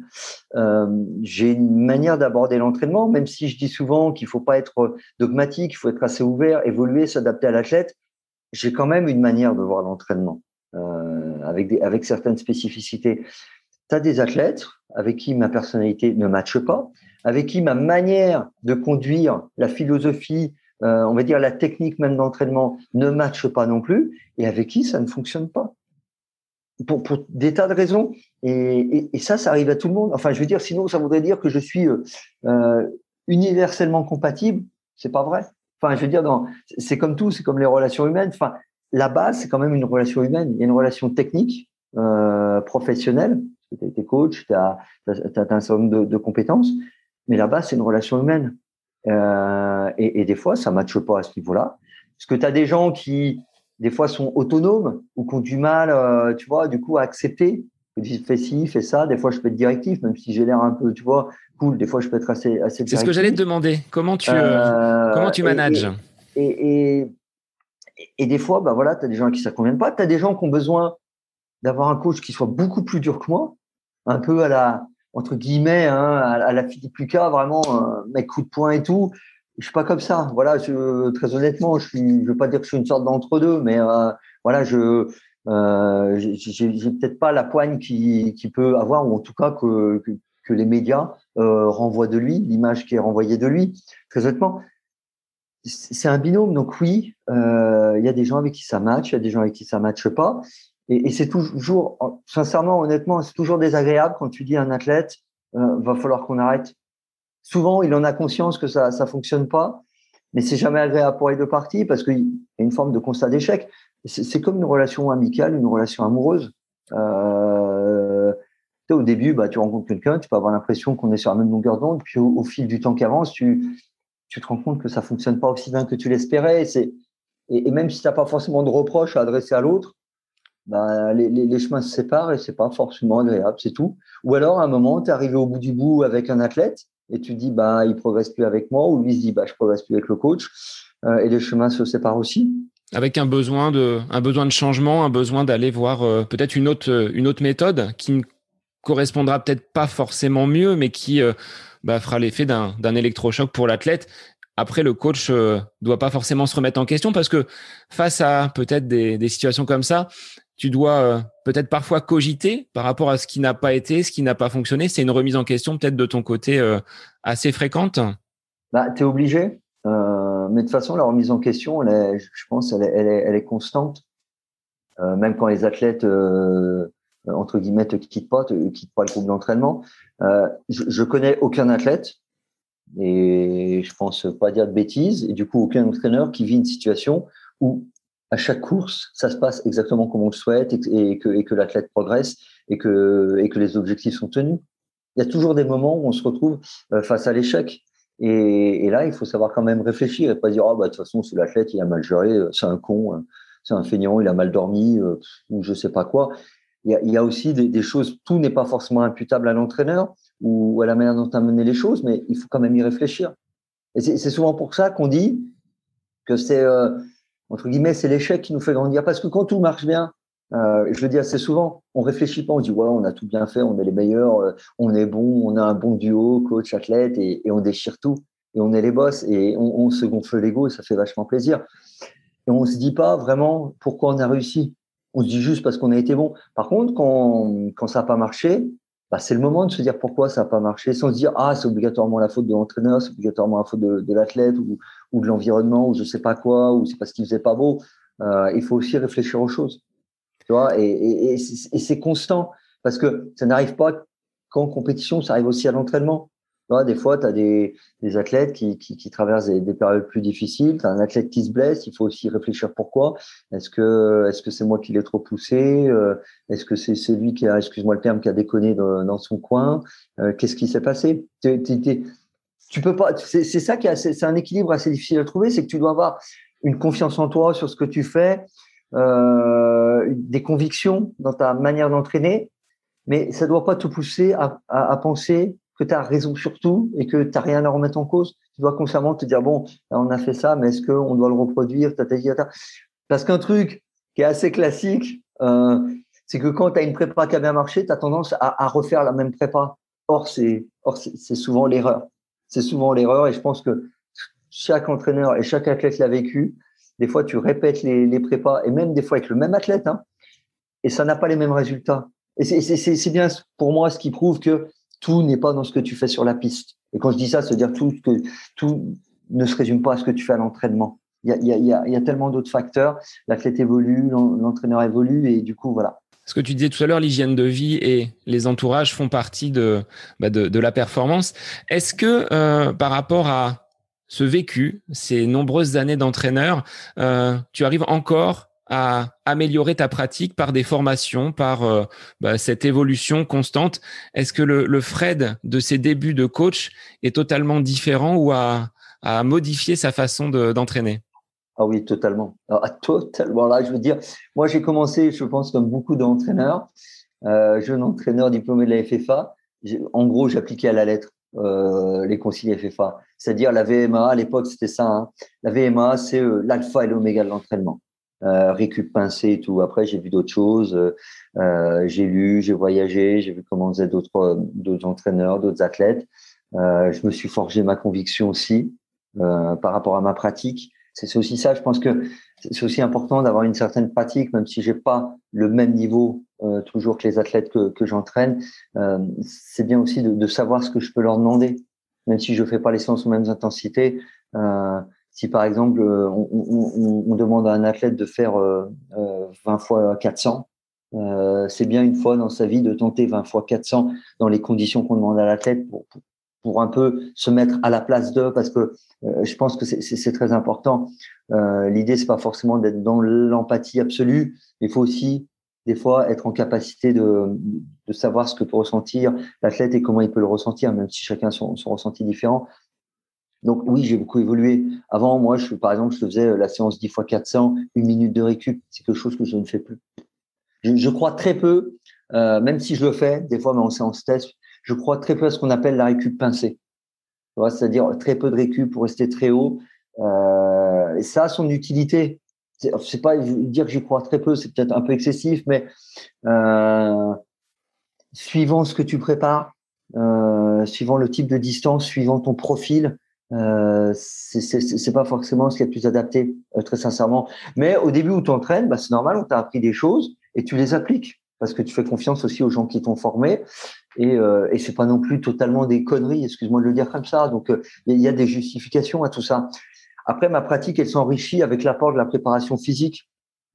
Speaker 2: Euh, j'ai une manière d'aborder l'entraînement, même si je dis souvent qu'il faut pas être dogmatique, il faut être assez ouvert, évoluer, s'adapter à l'athlète. J'ai quand même une manière de voir l'entraînement euh, avec des, avec certaines spécificités. Tu as des athlètes avec qui ma personnalité ne matche pas, avec qui ma manière de conduire, la philosophie, euh, on va dire la technique même d'entraînement ne matche pas non plus, et avec qui ça ne fonctionne pas. Pour, des tas de raisons. Et, ça, ça arrive à tout le monde. Enfin, je veux dire, sinon, ça voudrait dire que je suis euh, euh, universellement compatible. C'est pas vrai. Enfin, je veux dire, c'est comme tout, c'est comme les relations humaines. Enfin, la base, c'est quand même une relation humaine. Il y a une relation technique, professionnelle. Tu as été coach, tu as, un certain nombre de compétences. Mais la base, c'est une relation humaine. Euh, et, et, des fois, ça ne matche pas à ce niveau-là. Parce que tu as des gens qui, des fois, sont autonomes ou qui ont du mal, euh, tu vois, du coup, à accepter tu fais ci, fais ça. Des fois, je peux être directif, même si j'ai l'air un peu, tu vois, cool. Des fois, je peux être assez, assez
Speaker 3: C'est ce que j'allais te demander. Comment tu, euh, comment tu manages?
Speaker 2: et, et, et, des fois, bah voilà, tu as des gens qui ça ne convient pas. Tu as des gens qui ont besoin d'avoir un coach qui soit beaucoup plus dur que moi, un peu à la, entre guillemets, hein, à, la Philippe Lucas, vraiment, euh, mec coup de poing et tout. Je suis pas comme ça. Voilà, très honnêtement, je suis, je veux pas dire que je suis une sorte d'entre-deux, mais euh, voilà, je, euh, j'ai peut-être pas la poigne qui, peut avoir, ou en tout cas que, les médias euh, renvoient de lui, l'image qui est renvoyée de lui. Très honnêtement, c'est un binôme. Donc oui, il y a des gens avec qui ça match, il y a des gens avec qui ça matche pas. Et, c'est toujours, sincèrement, honnêtement, c'est toujours désagréable quand tu dis à un athlète, euh, va falloir qu'on arrête. Souvent, il en a conscience que ça ça fonctionne pas, mais c'est jamais agréable pour les deux parties parce qu'il y a une forme de constat d'échec. C'est comme une relation amicale, une relation amoureuse. Euh, au début, bah, tu rencontres quelqu'un, tu peux avoir l'impression qu'on est sur la même longueur d'onde, puis au, fil du temps qui avance, tu, tu te rends compte que ça fonctionne pas aussi bien que tu l'espérais. Et, et, même si tu n'as pas forcément de reproches à adresser à l'autre, bah, les, les, chemins se séparent et c'est pas forcément agréable, c'est tout. Ou alors, à un moment, tu es arrivé au bout du bout avec un athlète et tu dis, bah, il progresse plus avec moi, ou lui se dit, bah, je progresse plus avec le coach, euh, et les chemins se séparent aussi.
Speaker 3: Avec un besoin de, un besoin de changement, un besoin d'aller voir euh, peut-être une autre, une autre méthode qui ne correspondra peut-être pas forcément mieux, mais qui euh, bah, fera l'effet d'un, d'un électrochoc pour l'athlète. Après, le coach euh, doit pas forcément se remettre en question parce que face à peut-être des situations comme ça, tu dois euh, peut-être parfois cogiter par rapport à ce qui n'a pas été, ce qui n'a pas fonctionné. C'est une remise en question peut-être de ton côté euh, assez fréquente.
Speaker 2: Bah, tu es obligé. Euh, mais de toute façon, la remise en question, je pense, elle est, constante. Même quand les athlètes, entre guillemets, te quittent pas, te quittent pas le groupe d'entraînement. je, je connais aucun athlète, et je pense pas dire de bêtises, et du coup, aucun entraîneur qui vit une situation où à chaque course, ça se passe exactement comme on le souhaite et, que, l'athlète progresse et que, les objectifs sont tenus. Il y a toujours des moments où on se retrouve euh, face à l'échec. Et, là, il faut savoir quand même réfléchir et pas dire, oh, bah, de toute façon, c'est l'athlète, il a mal géré, euh, c'est un con, hein. c'est un feignant, il a mal dormi, euh, ou je sais pas quoi. Il y a, a aussi des, choses, tout n'est pas forcément imputable à l'entraîneur ou à la manière dont as mené les choses, mais il faut quand même y réfléchir. Et c'est souvent pour ça qu'on dit que c'est entre guillemets, c'est l'échec qui nous fait grandir. Parce que quand tout marche bien, euh, je le dis assez souvent, on réfléchit pas, on dit ouais, on a tout bien fait, on est les meilleurs, euh, on est bon, on a un bon duo, coach, athlète, et, on déchire tout, et on est les boss, et on, se gonfle l'ego, et ça fait vachement plaisir. Et on se dit pas vraiment pourquoi on a réussi. On se dit juste parce qu'on a été bon. Par contre, quand ça n'a pas marché, bah, c'est le moment de se dire pourquoi ça n'a pas marché, sans se dire ah c'est obligatoirement la faute de l'entraîneur, c'est obligatoirement la faute de, l'athlète ou, de l'environnement ou je sais pas quoi ou c'est parce qu'il faisait pas beau. Euh, il faut aussi réfléchir aux choses, tu vois. Et c'est constant parce que ça n'arrive pas qu'en compétition, ça arrive aussi à l'entraînement. Des fois, tu as des, athlètes qui, traversent des, périodes plus difficiles. Tu as un athlète qui se blesse, il faut aussi réfléchir pourquoi. Est-ce que est-ce que c'est moi qui l'ai trop poussé euh, Est-ce que c'est lui qui a, excuse-moi le terme, qui a déconné dans, son coin euh, Qu'est-ce qui s'est passé? Tu peux pas. C'est ça qui c'est un équilibre assez difficile à trouver, c'est que tu dois avoir une confiance en toi sur ce que tu fais, euh, des convictions dans ta manière d'entraîner, mais ça doit pas te pousser à penser que tu as raison sur tout et que tu n'as rien à remettre en cause. Tu dois constamment te dire, bon, on a fait ça, mais est-ce qu'on doit le reproduire Parce qu'un truc qui est assez classique, euh, c'est que quand tu as une prépa qui a bien marché, tu as tendance à, refaire la même prépa. Or, c'est souvent l'erreur. C'est souvent l'erreur et je pense que chaque entraîneur et chaque athlète l'a vécu. Des fois, tu répètes les, les, prépas et même des fois avec le même athlète, hein, et ça n'a pas les mêmes résultats. Et c'est bien pour moi ce qui prouve que tout n'est pas dans ce que tu fais sur la piste. Et quand je dis ça, c'est dire tout tout ne se résume pas à ce que tu fais à l'entraînement. Il y a, tellement d'autres facteurs. L'athlète évolue, l'entraîneur évolue, et du coup, voilà.
Speaker 3: Ce que tu disais tout à l'heure, l'hygiène de vie et les entourages font partie de, bah la performance. Est-ce que euh, par rapport à ce vécu, ces nombreuses années d'entraîneur, euh, tu arrives encore à améliorer ta pratique par des formations, par euh, bah, cette évolution constante Est-ce que le, Fred de ses débuts de coach est totalement différent ou a, modifié sa façon d'entraîner?
Speaker 2: Ah oui, totalement. Ah, totalement. Là, je veux dire, moi j'ai commencé, je pense, comme beaucoup d'entraîneurs, euh, jeune entraîneur diplômé de la FFA. En gros, j'appliquais à la lettre euh, les consignes FFA. C'est-à-dire la VMA, à l'époque, c'était ça. Hein. La VMA, c'est l'alpha et l'oméga de l'entraînement euh, récup pincé et tout. Après, j'ai vu d'autres choses. Euh, j'ai lu, j'ai voyagé, j'ai vu comment faisaient d'autres d'autres entraîneurs, d'autres athlètes. Euh, je me suis forgé ma conviction aussi euh, par rapport à ma pratique. C'est aussi ça. Je pense que c'est aussi important d'avoir une certaine pratique, même si j'ai pas le même niveau euh, toujours que les athlètes que, que j'entraîne. Euh, c'est bien aussi de, de, savoir ce que je peux leur demander, même si je fais pas les séances aux mêmes intensités. Si par exemple euh, on, demande à un athlète de faire 20 euh, euh, fois 400, c'est bien une fois dans sa vie de tenter 20 fois 400 dans les conditions qu'on demande à l'athlète pour, pour, un peu se mettre à la place d'eux parce que je pense que c'est très important. L'idée c'est pas forcément d'être dans l'empathie absolue, il faut aussi des fois être en capacité de, de savoir ce que peut ressentir l'athlète et comment il peut le ressentir, même si chacun son, son ressenti différent. Donc oui, j'ai beaucoup évolué. Avant, moi, je, par exemple, je faisais la séance 10 fois 400, une minute de récup. C'est quelque chose que je ne fais plus. Je, crois très peu, euh, même si je le fais, des fois, mais en séance test, je crois très peu à ce qu'on appelle la récup pincée. C'est-à-dire très peu de récup pour rester très haut. Euh, et ça a son utilité. C'est pas dire que j'y crois très peu, c'est peut-être un peu excessif, mais euh, suivant ce que tu prépares, euh, suivant le type de distance, suivant ton profil, euh, c'est pas forcément ce qui est le plus adapté, euh, très sincèrement. Mais au début où tu entraînes, bah, c'est normal, on t'a appris des choses et tu les appliques parce que tu fais confiance aussi aux gens qui t'ont formé. Et, euh, et c'est pas non plus totalement des conneries, excuse-moi de le dire comme ça. Donc, euh, il y a des justifications à tout ça. Après, ma pratique, elle s'enrichit avec l'apport de la préparation physique.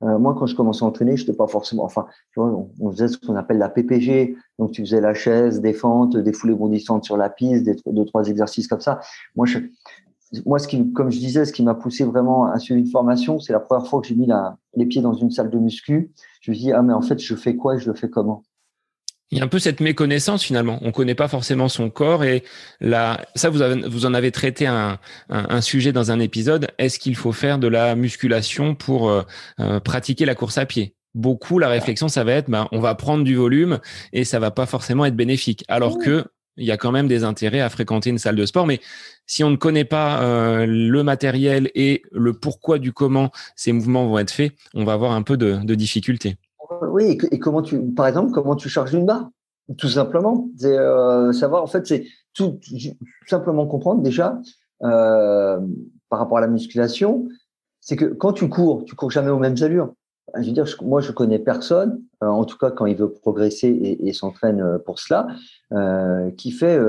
Speaker 2: Euh, moi, quand je commençais à entraîner, je n'étais pas forcément. Enfin, tu vois, on, faisait ce qu'on appelle la PPG. Donc, tu faisais la chaise, des fentes, des foulées bondissantes sur la piste, des deux trois exercices comme ça. Moi, je, moi, ce qui, comme je disais, ce qui m'a poussé vraiment à suivre une formation, c'est la première fois que j'ai mis la, les pieds dans une salle de muscu. Je me suis dit, ah mais en fait, je fais quoi et je le fais comment?
Speaker 3: Il y a un peu cette méconnaissance finalement. On connaît pas forcément son corps et là, ça vous, avez, vous en avez traité un, un, sujet dans un épisode. Est-ce qu'il faut faire de la musculation pour euh, euh, pratiquer la course à pied? Beaucoup, la réflexion, ça va être, ben, on va prendre du volume et ça va pas forcément être bénéfique. Alors que il y a quand même des intérêts à fréquenter une salle de sport, mais si on ne connaît pas euh, le matériel et le pourquoi du comment ces mouvements vont être faits, on va avoir un peu de, de difficultés.
Speaker 2: Oui, et, comment tu, par exemple, comment tu charges une barre Tout simplement, c'est euh, savoir. En fait, tout, simplement comprendre déjà euh, par rapport à la musculation, c'est que quand tu cours, tu cours jamais aux mêmes allures. Je veux dire, moi, je connais personne, euh, en tout cas quand il veut progresser et s'entraîne pour cela, qui fait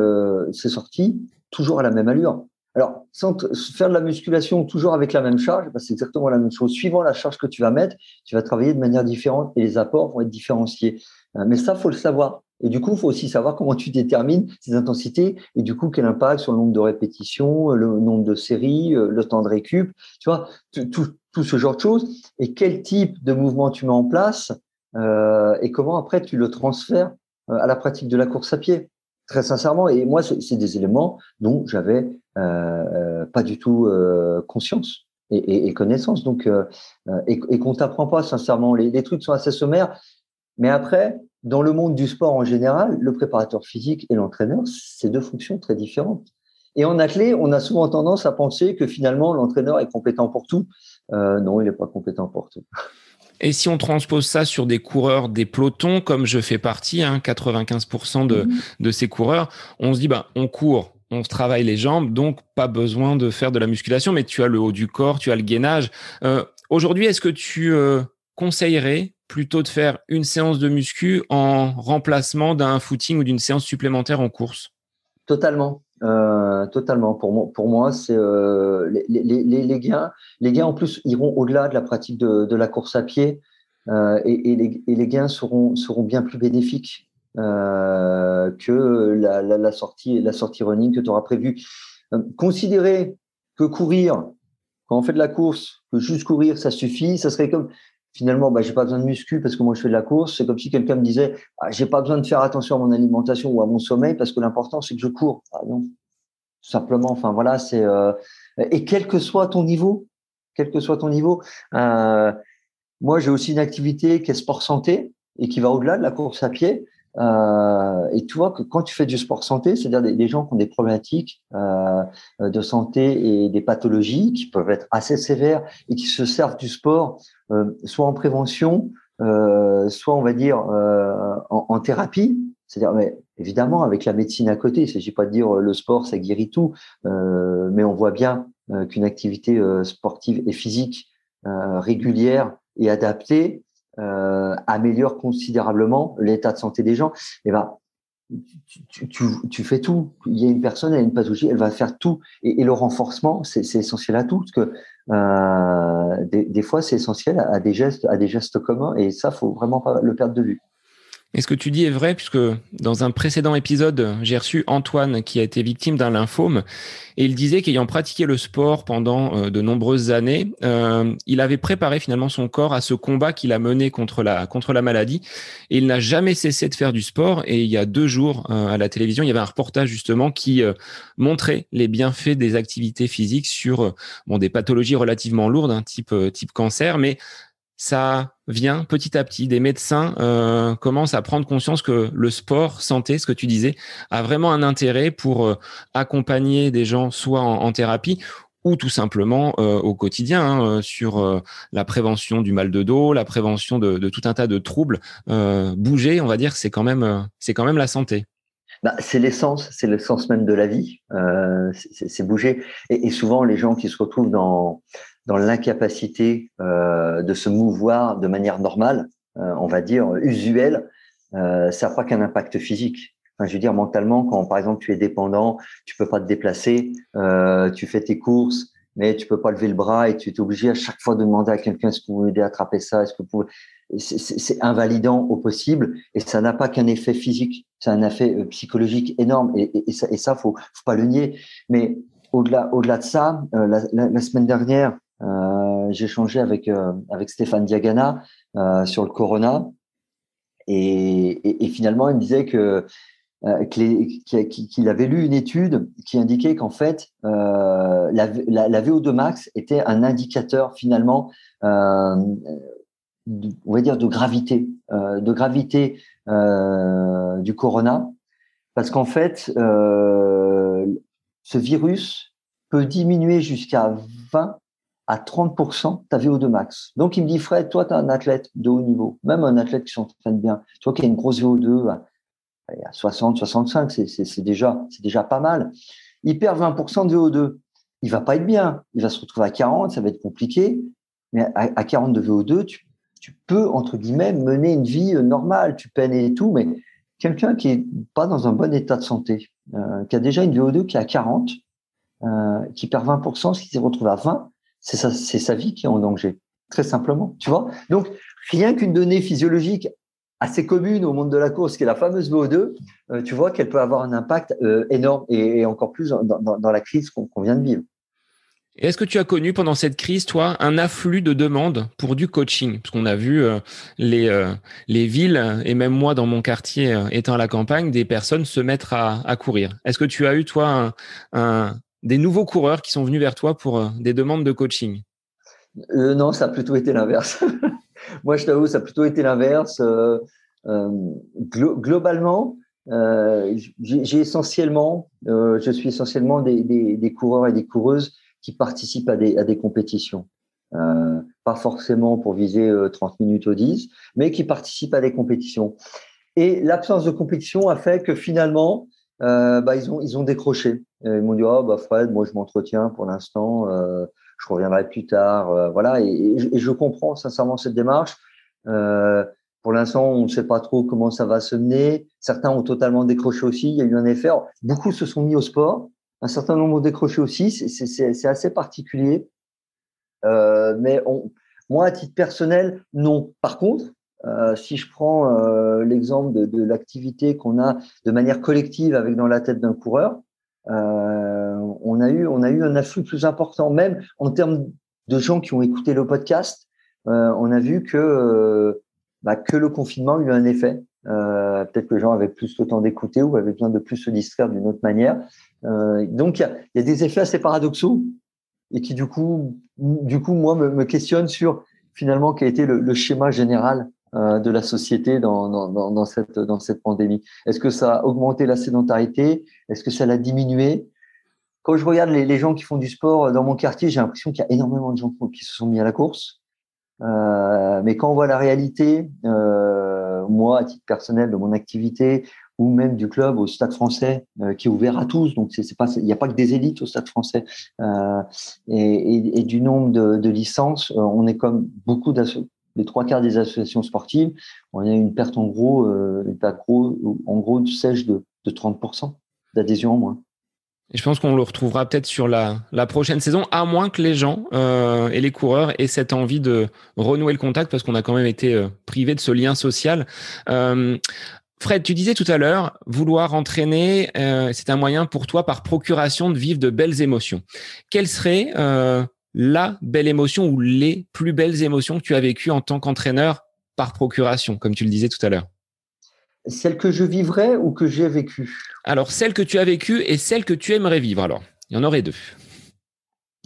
Speaker 2: ses sorties toujours à la même allure. Alors, sans faire de la musculation toujours avec la même charge, bah, c'est exactement la même chose. Suivant la charge que tu vas mettre, tu vas travailler de manière différente et les apports vont être différenciés. Euh, mais ça, faut le savoir. Et du coup, il faut aussi savoir comment tu détermines ces intensités et du coup, quel impact sur le nombre de répétitions, le nombre de séries, euh, le temps de récup, tu vois, tout, ce genre de choses. Et quel type de mouvement tu mets en place euh, et comment après tu le transfères à la pratique de la course à pied. Très sincèrement, et moi, c'est des éléments dont j'avais pas du tout conscience et, et, connaissance. Donc, et, et qu'on t'apprend pas sincèrement. Les, les trucs sont assez sommaires, mais après, dans le monde du sport en général, le préparateur physique et l'entraîneur, c'est deux fonctions très différentes. Et en athlète, on a souvent tendance à penser que finalement l'entraîneur est compétent pour tout. Euh, non, il n'est pas compétent pour tout.
Speaker 3: Et si on transpose ça sur des coureurs, des pelotons, comme je fais partie, hein, 95% de, mhm. de ces coureurs, on se dit, bah, on court, on travaille les jambes, donc pas besoin de faire de la musculation, mais tu as le haut du corps, tu as le gainage. Euh, Aujourd'hui, est-ce que tu euh, conseillerais plutôt de faire une séance de muscu en remplacement d'un footing ou d'une séance supplémentaire en course?
Speaker 2: Totalement. Euh, totalement. Pour moi, pour moi c'est les, gains. Les gains en plus iront au-delà de la pratique de, la course à pied et, les, gains seront bien plus bénéfiques euh, que la, sortie la sortie running que tu auras prévue. Euh, considérer que courir quand on fait de la course, que juste courir ça suffit, ça serait comme finalement, bah, j'ai pas besoin de muscu parce que moi je fais de la course. C'est comme si quelqu'un me disait, ah, j'ai pas besoin de faire attention à mon alimentation ou à mon sommeil parce que l'important c'est que je cours. Ah, non, simplement. Enfin voilà, c'est euh, et quel que soit ton niveau, quel que soit ton niveau. Moi, j'ai aussi une activité qui est sport santé et qui va au-delà de la course à pied. Euh, et tu vois que quand tu fais du sport santé, c'est-à-dire des, gens qui ont des problématiques euh, de santé et des pathologies qui peuvent être assez sévères et qui se servent du sport, euh, soit en prévention, soit on va dire en, en, thérapie. C'est-à-dire, mais évidemment, avec la médecine à côté, il ne s'agit pas de dire le sport, ça guérit tout, mais on voit bien qu'une activité sportive et physique régulière et adaptée euh, améliore considérablement l'état de santé des gens, eh ben, tu, fais tout. Il y a une personne, elle a une pathologie, elle va faire tout. Et, le renforcement, c'est essentiel à tout, parce que euh, des, des, fois, c'est essentiel à, des gestes, à des gestes communs, et ça, faut vraiment pas le perdre de vue.
Speaker 3: Et ce que tu dis est vrai, puisque dans un précédent épisode, j'ai reçu Antoine qui a été victime d'un lymphome, et il disait qu'ayant pratiqué le sport pendant euh, de nombreuses années, euh, il avait préparé finalement son corps à ce combat qu'il a mené contre la, contre la maladie, et il n'a jamais cessé de faire du sport. Et il y a deux jours euh, à la télévision, il y avait un reportage justement qui montrait les bienfaits des activités physiques sur bon, des pathologies relativement lourdes, hein, type, type cancer, mais ça vient petit à petit. Des médecins euh, commencent à prendre conscience que le sport, santé, ce que tu disais, a vraiment un intérêt pour euh, accompagner des gens soit en, thérapie ou tout simplement euh, au quotidien hein, sur la prévention du mal de dos, la prévention de, tout un tas de troubles. bouger, on va dire, c'est quand même c'est quand même la santé.
Speaker 2: Bah, c'est l'essence, c'est l'essence même de la vie. c'est bouger. Et, et, souvent, les gens qui se retrouvent dans dans l'incapacité euh, de se mouvoir de manière normale, euh, on va dire usuelle, euh, ça n'a pas qu'un impact physique. Enfin, je veux dire mentalement, quand par exemple tu es dépendant, tu peux pas te déplacer, tu fais tes courses, mais tu peux pas lever le bras et tu es obligé à chaque fois de demander à quelqu'un est-ce que vous m'aidez à attraper ça, est-ce que vous pouvez c'est invalidant au possible et ça n'a pas qu'un effet physique, c'est un effet psychologique énorme et, ça, et ça faut, pas le nier. Mais au-delà, au-delà de ça, la, semaine dernière, j'ai échangé avec euh, avec Stéphane Diagana euh, sur le Corona. Et, finalement il me disait que qu'il avait lu une étude qui indiquait qu'en fait euh, la, la, la, VO2 max était un indicateur finalement euh, de, on va dire de gravité euh, de gravité du corona. Parce qu'en fait ce virus peut diminuer jusqu'à 20 à 30% ta VO2 max. Donc, il me dit, Fred, toi, tu es un athlète de haut niveau, même un athlète qui s'entraîne bien. Toi qui as une grosse VO2 à, 60, 65, c'est déjà, déjà pas mal. Il perd 20% de VO2. Il va pas être bien. Il va se retrouver à 40, ça va être compliqué. Mais à, 40 de VO2, tu, peux, entre guillemets, mener une vie euh, normale. Tu peines et tout, mais quelqu'un qui est pas dans un bon état de santé, euh, qui a déjà une VO2 qui est à 40, euh, qui perd 20%, ce qui s'est retrouvé à 20, c'est sa, vie qui est en danger, très simplement. Tu vois Donc, rien qu'une donnée physiologique assez commune au monde de la course, qui est la fameuse VO2, tu vois qu'elle peut avoir un impact énorme et, encore plus dans, la crise qu'on vient de vivre.
Speaker 3: Est-ce que tu as connu pendant cette crise, toi, un afflux de demandes pour du coaching? Parce qu'on a vu euh, les, euh, les villes, et même moi dans mon quartier euh, étant à la campagne, des personnes se mettre à courir. Est-ce que tu as eu, toi, un, des nouveaux coureurs qui sont venus vers toi pour des demandes de coaching?
Speaker 2: Non, ça a plutôt été l'inverse. moi, je t'avoue, ça a plutôt été l'inverse. globalement, j'ai essentiellement, je suis essentiellement des, coureurs et des coureuses qui participent à des, à des compétitions. Euh, pas forcément pour viser 30 euh, minutes au 10, mais qui participent à des compétitions. Et l'absence de compétition a fait que finalement, euh, bah, ils, ont, décroché. Ils m'ont dit oh, bah, Fred, moi je m'entretiens pour l'instant, euh, je reviendrai plus tard. Euh, voilà, et, je comprends sincèrement cette démarche. Pour l'instant, on ne sait pas trop comment ça va se mener. Certains ont totalement décroché aussi. Il y a eu un effet. beaucoup se sont mis au sport un certain nombre ont décroché aussi. C'est assez particulier. Mais moi, à titre personnel, non. Par contre, euh, si je prends euh, l'exemple de, de l'activité qu'on a de manière collective avec dans la tête d'un coureur, euh, on a eu on a eu un afflux plus important, même en termes de gens qui ont écouté le podcast. Euh, on a vu que bah, que le confinement a eu un effet. Euh, peut-être que les gens avaient plus le temps d'écouter ou avaient besoin de plus se distraire d'une autre manière. Euh, donc, il y, y a, des effets assez paradoxaux et qui, du coup, du coup moi, me, me questionnent sur finalement quel a été le, le schéma général euh, de la société dans, cette, pandémie. Est-ce que ça a augmenté la sédentarité? Est-ce que ça l'a diminué? Quand je regarde les, gens qui font du sport dans mon quartier, j'ai l'impression qu'il y a énormément de gens qui se sont mis à la course. Euh, mais quand on voit la réalité, euh, moi, à titre personnel de mon activité, ou même du club au Stade Français, euh, qui est ouvert à tous, donc il n'y a pas que des élites au Stade Français, euh, et, du nombre de, licences, euh, on est comme beaucoup les trois quarts des associations sportives, on a une perte en gros, une perte gros, en gros, sèche de, de 30% d'adhésion en moins.
Speaker 3: Je pense qu'on le retrouvera peut-être sur la, prochaine saison, à moins que les gens euh, et les coureurs aient cette envie de renouer le contact, parce qu'on a quand même été euh, privé de ce lien social. Euh, Fred, tu disais tout à l'heure, vouloir entraîner, euh, c'est un moyen pour toi, par procuration, de vivre de belles émotions. Quelle serait euh, la belle émotion ou les plus belles émotions que tu as vécues en tant qu'entraîneur par procuration, comme tu le disais tout à l'heure?
Speaker 2: Celle que je vivrais ou que j'ai vécue
Speaker 3: Alors, celle que tu as vécue et celle que tu aimerais vivre. Alors, il y en aurait deux.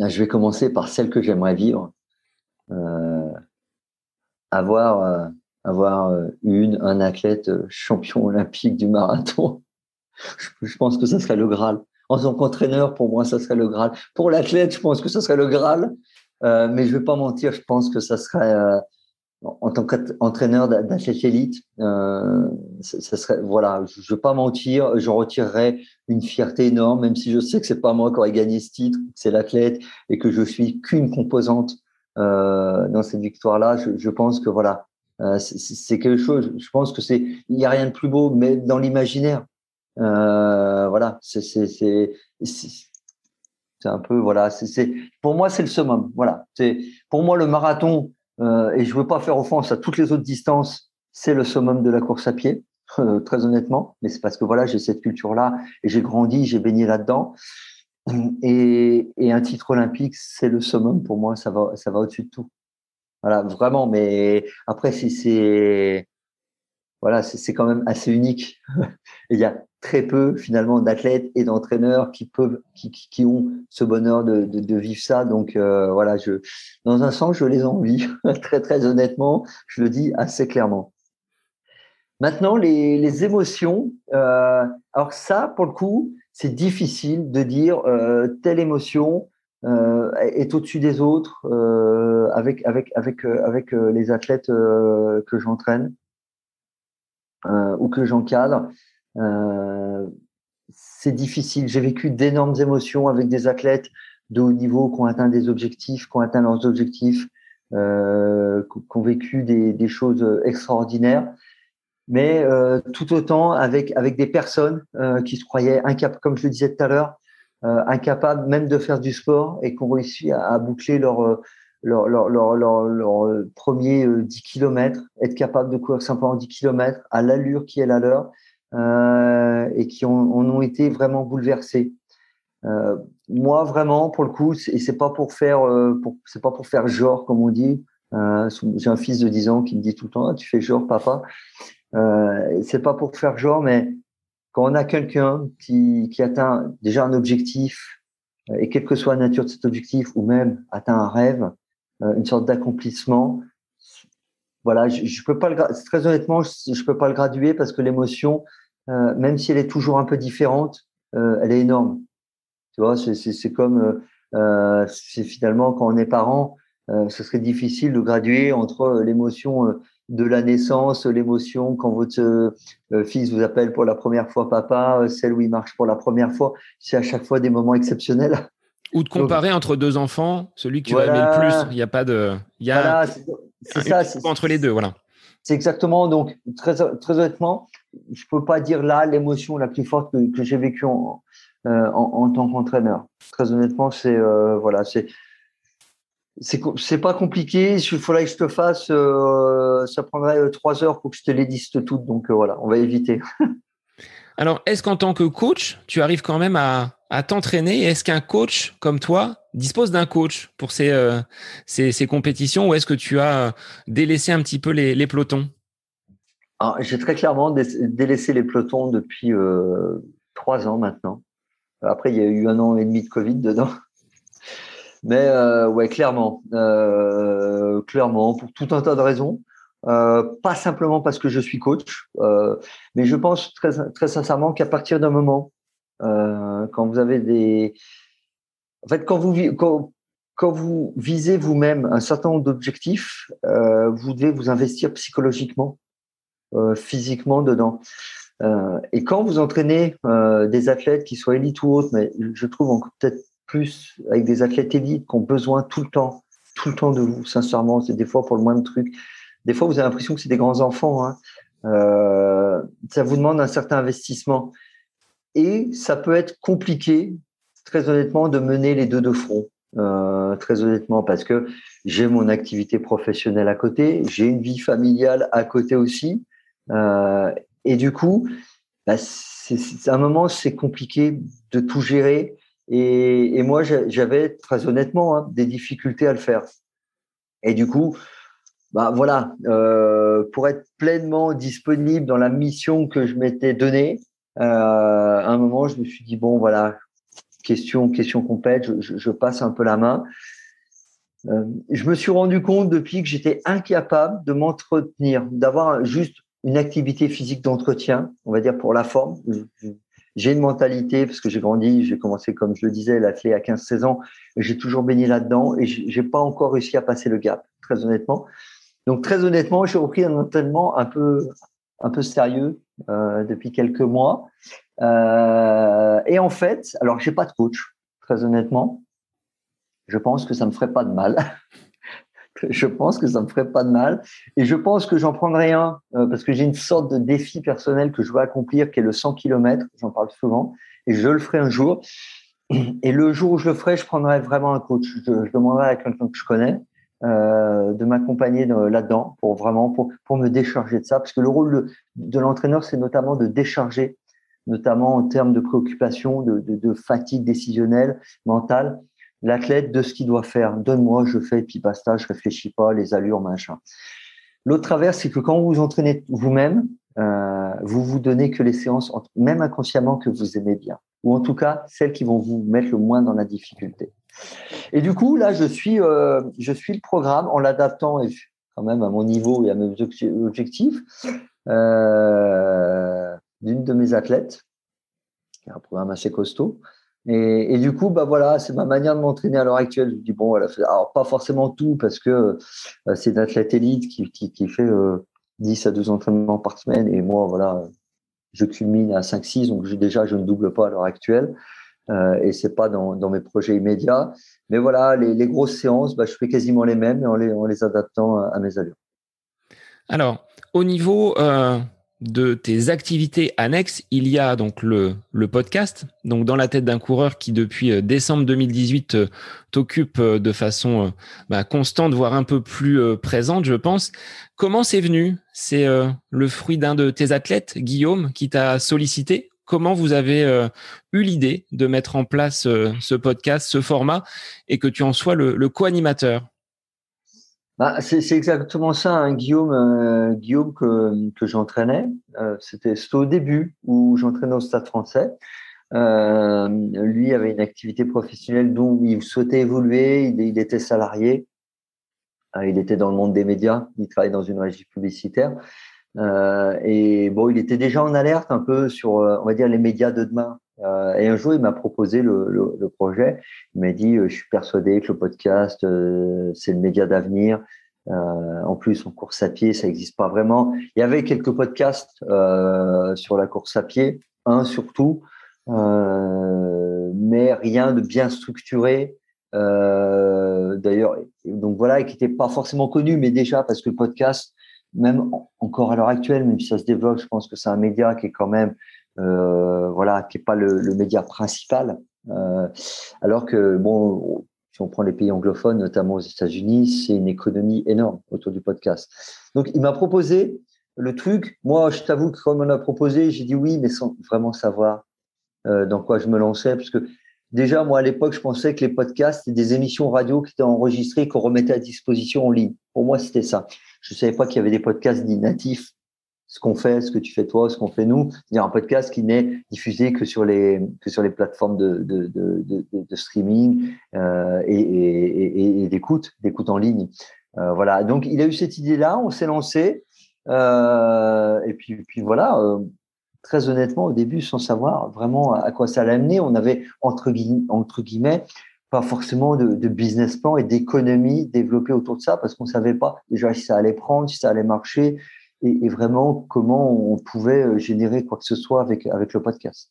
Speaker 2: Ah, je vais commencer par celle que j'aimerais vivre. Euh, avoir euh, avoir euh, une, un athlète champion olympique du marathon. Je, pense que ça serait le Graal. En tant qu'entraîneur, pour moi, ça serait le Graal. Pour l'athlète, je pense que ça serait le Graal. Euh, mais je vais pas mentir, je pense que ça serait euh, en tant qu'entraîneur d'athlète élite, euh, ça, serait voilà, je, je vais pas mentir, je retirerais une fierté énorme, même si je sais que c'est pas moi qui aurais gagné ce titre, c'est l'athlète et que je suis qu'une composante dans cette victoire-là. Je, je, pense que voilà, c'est quelque chose. Je pense que c'est, il y a rien de plus beau, mais dans l'imaginaire, voilà, c'est un peu voilà, c'est pour moi c'est le summum. Voilà, c'est pour moi le marathon euh, et je veux pas faire offense à toutes les autres distances, c'est le summum de la course à pied, euh, très honnêtement. Mais c'est parce que voilà, j'ai cette culture-là et j'ai grandi, j'ai baigné là-dedans. Et, et, un titre olympique, c'est le summum pour moi. Ça va, ça va au-dessus de tout. Voilà, vraiment. Mais après, c'est voilà, c'est quand même assez unique. Il y a très peu finalement d'athlètes et d'entraîneurs qui peuvent, qui, ont ce bonheur de, vivre ça. Donc euh, voilà, je, dans un sens, je les envie très très honnêtement. Je le dis assez clairement. Maintenant, les, émotions. Euh, alors ça, pour le coup, c'est difficile de dire euh, telle émotion est au-dessus des autres avec avec avec avec les athlètes que j'entraîne ou que j'encadre, c'est difficile. J'ai vécu d'énormes émotions avec des athlètes de haut niveau qui ont atteint des objectifs, qui ont atteint leurs objectifs, euh, qui ont vécu des, choses extraordinaires. Mais euh, tout autant avec avec des personnes euh, qui se croyaient incapables, comme je le disais tout à l'heure, euh, incapables même de faire du sport et qui ont réussi à, boucler leur leur, leur, leur, premier 10 km, être capable de courir simplement 10 km à l'allure qui est la leur euh, et qui en ont été vraiment bouleversés. Euh, moi, vraiment, pour le coup, et c'est pas pour faire, euh, c'est pas pour faire genre, comme on dit. Euh, j'ai un fils de 10 ans qui me dit tout le temps, ah, tu fais genre, papa. Euh, c'est pas pour faire genre, mais quand on a quelqu'un qui, atteint déjà un objectif, et quelle que soit la nature de cet objectif, ou même atteint un rêve, une sorte d'accomplissement, voilà, je, peux pas très honnêtement, je, je peux pas le graduer parce que l'émotion, euh, même si elle est toujours un peu différente, euh, elle est énorme. Tu vois, c'est comme, euh, c'est finalement quand on est parent, ce serait difficile de graduer entre l'émotion de la naissance, l'émotion quand votre fils vous appelle pour la première fois papa, celle où il marche pour la première fois. C'est à chaque fois des moments exceptionnels.
Speaker 3: Ou de comparer entre deux enfants, celui qui va aimer le plus. Il n'y a pas de. Il y a c'est ça. Entre les deux, voilà.
Speaker 2: C'est exactement. Donc, très, très honnêtement, je peux pas dire là l'émotion la plus forte que, j'ai vécue en, euh, en, tant qu'entraîneur. Très honnêtement, c'est euh, voilà, c'est c'est pas compliqué. Il faudrait que je te fasse, euh, ça prendrait trois heures pour que je te les dise toutes. Donc voilà, on va éviter.
Speaker 3: Alors, est-ce qu'en tant que coach, tu arrives quand même à, à t'entraîner? Est-ce qu'un coach comme toi dispose d'un coach pour ces, ces, compétitions? Ou est-ce que tu as délaissé un petit peu les pelotons?
Speaker 2: J'ai très clairement délaissé les pelotons depuis euh, trois ans maintenant. Après, il y a eu un an et demi de Covid dedans. Mais euh, ouais, clairement, euh, clairement, pour tout un tas de raisons. Pas simplement parce que je suis coach, mais je pense très, très sincèrement qu'à partir d'un moment, quand vous avez des, en fait, quand vous quand, vous visez vous-même un certain nombre d'objectifs, vous devez vous investir psychologiquement, physiquement dedans. et quand vous entraînez des athlètes qui soient élites ou autres, mais je trouve peut-être plus avec des athlètes élites qui ont besoin tout le temps, tout le temps de vous, sincèrement, c'est des fois pour le moindre truc. Des fois, vous avez l'impression que c'est des grands enfants. Hein. Euh, ça vous demande un certain investissement. Et ça peut être compliqué, très honnêtement, de mener les deux de front. Euh, très honnêtement, parce que j'ai mon activité professionnelle à côté, j'ai une vie familiale à côté aussi. Euh, et du coup, bah, c'est un moment, c'est compliqué de tout gérer. Et, moi, j'avais très honnêtement hein, des difficultés à le faire. Et du coup, bah voilà, euh, pour être pleinement disponible dans la mission que je m'étais donnée, euh, à un moment, je me suis dit bon voilà, question question complète, je, passe un peu la main. Je me suis rendu compte depuis que j'étais incapable de m'entretenir, d'avoir juste une activité physique d'entretien, on va dire pour la forme. J'ai une mentalité parce que j'ai grandi, j'ai commencé comme je le disais l'athlète à 15-16 ans, j'ai toujours baigné là-dedans et j'ai pas encore réussi à passer le gap, très honnêtement. Donc très honnêtement, j'ai repris un entraînement un peu un peu sérieux euh, depuis quelques mois. Euh, et en fait, alors j'ai pas de coach, très honnêtement. Je pense que ça me ferait pas de mal. Je pense que ça me ferait pas de mal. Et je pense que j'en prendrai un euh, parce que j'ai une sorte de défi personnel que je veux accomplir, qui est le 100 km. J'en parle souvent et je le ferai un jour. Et le jour où je le ferai, je prendrai vraiment un coach. Je, demanderai à quelqu'un que je connais euh, de m'accompagner là-dedans pour vraiment pour, pour me décharger de ça parce que le rôle de, l'entraîneur c'est notamment de décharger notamment en termes de préoccupation de, de, de fatigue décisionnelle mentale l'athlète de ce qu'il doit faire donne-moi je fais puis basta je réfléchis pas les allures machin l'autre travers c'est que quand vous vous entraînez vous-même euh, vous vous donnez que les séances même inconsciemment que vous aimez bien ou en tout cas celles qui vont vous mettre le moins dans la difficulté et du coup, là, je suis, euh, je suis le programme en l'adaptant quand même à mon niveau et à mes objectifs euh, d'une de mes athlètes, qui est un programme assez costaud. Et, du coup, bah voilà, c'est ma manière de m'entraîner à l'heure actuelle. Je dis bon, voilà, alors pas forcément tout parce que euh, c'est athlète élite qui, fait euh, 10 à 12 entraînements par semaine et moi, voilà, je culmine à 5-6, donc déjà, je ne double pas à l'heure actuelle euh, et c'est pas dans, mes projets immédiats. Mais voilà, les, grosses séances, bah, je fais quasiment les mêmes, en les, adaptant à, mes allures.
Speaker 3: Alors, au niveau euh, de tes activités annexes, il y a donc le, podcast, donc dans la tête d'un coureur qui depuis euh, décembre 2018 euh, t'occupe euh, de façon bah, constante, voire un peu plus présente, je pense. Comment c'est venu? C'est le fruit d'un de tes athlètes, Guillaume, qui t'a sollicité. Comment vous avez eu l'idée de mettre en place ce podcast, ce format, et que tu en sois le, le co-animateur?
Speaker 2: Bah, c'est exactement ça, hein, Guillaume, euh, Guillaume que, j'entraînais. Euh, C'était au début où j'entraînais au Stade Français. Euh, lui avait une activité professionnelle dont il souhaitait évoluer. Il, était salarié. Euh, il était dans le monde des médias. Il travaillait dans une régie publicitaire. Et bon, il était déjà en alerte un peu sur, on va dire, les médias de demain. Euh, et un jour, il m'a proposé le, projet. Il m'a dit, euh, je suis persuadé que le podcast, euh, c'est le média d'avenir. en plus, en course à pied, ça n'existe pas vraiment. Il y avait quelques podcasts sur la course à pied, un surtout, mais rien de bien structuré. D'ailleurs, donc voilà, qui n'était pas forcément connu, mais déjà parce que le podcast, même encore à l'heure actuelle, même si ça se développe, je pense que c'est un média qui est quand même voilà, qui est pas le, média principal. Euh, alors que bon, si on prend les pays anglophones, notamment aux États-Unis, c'est une économie énorme autour du podcast. Donc, il m'a proposé le truc. Moi, je t'avoue que comme on a proposé, j'ai dit oui, mais sans vraiment savoir euh, dans quoi je me lançais, parce que déjà, moi, à l'époque, je pensais que les podcasts étaient des émissions radio qui étaient enregistrées, qu'on remettait à disposition en ligne. Pour moi, c'était ça. Je ne savais pas qu'il y avait des podcasts dits natifs ce qu'on fait, ce que tu fais toi, ce qu'on fait nous. C'est-à-dire un podcast qui n'est diffusé que sur les que sur les plateformes de de, de, streaming euh, et, et, et, d'écoute, d'écoute en ligne. Euh, voilà. Donc il a eu cette idée-là, on s'est lancé euh, et puis puis voilà. Très honnêtement, au début, sans savoir vraiment à quoi ça allait amener, on avait entre guillemets, pas forcément de, de business plan et d'économie développée autour de ça parce qu'on savait pas déjà si ça allait prendre, si ça allait marcher, et, vraiment comment on pouvait euh, générer quoi que ce soit avec, avec le podcast.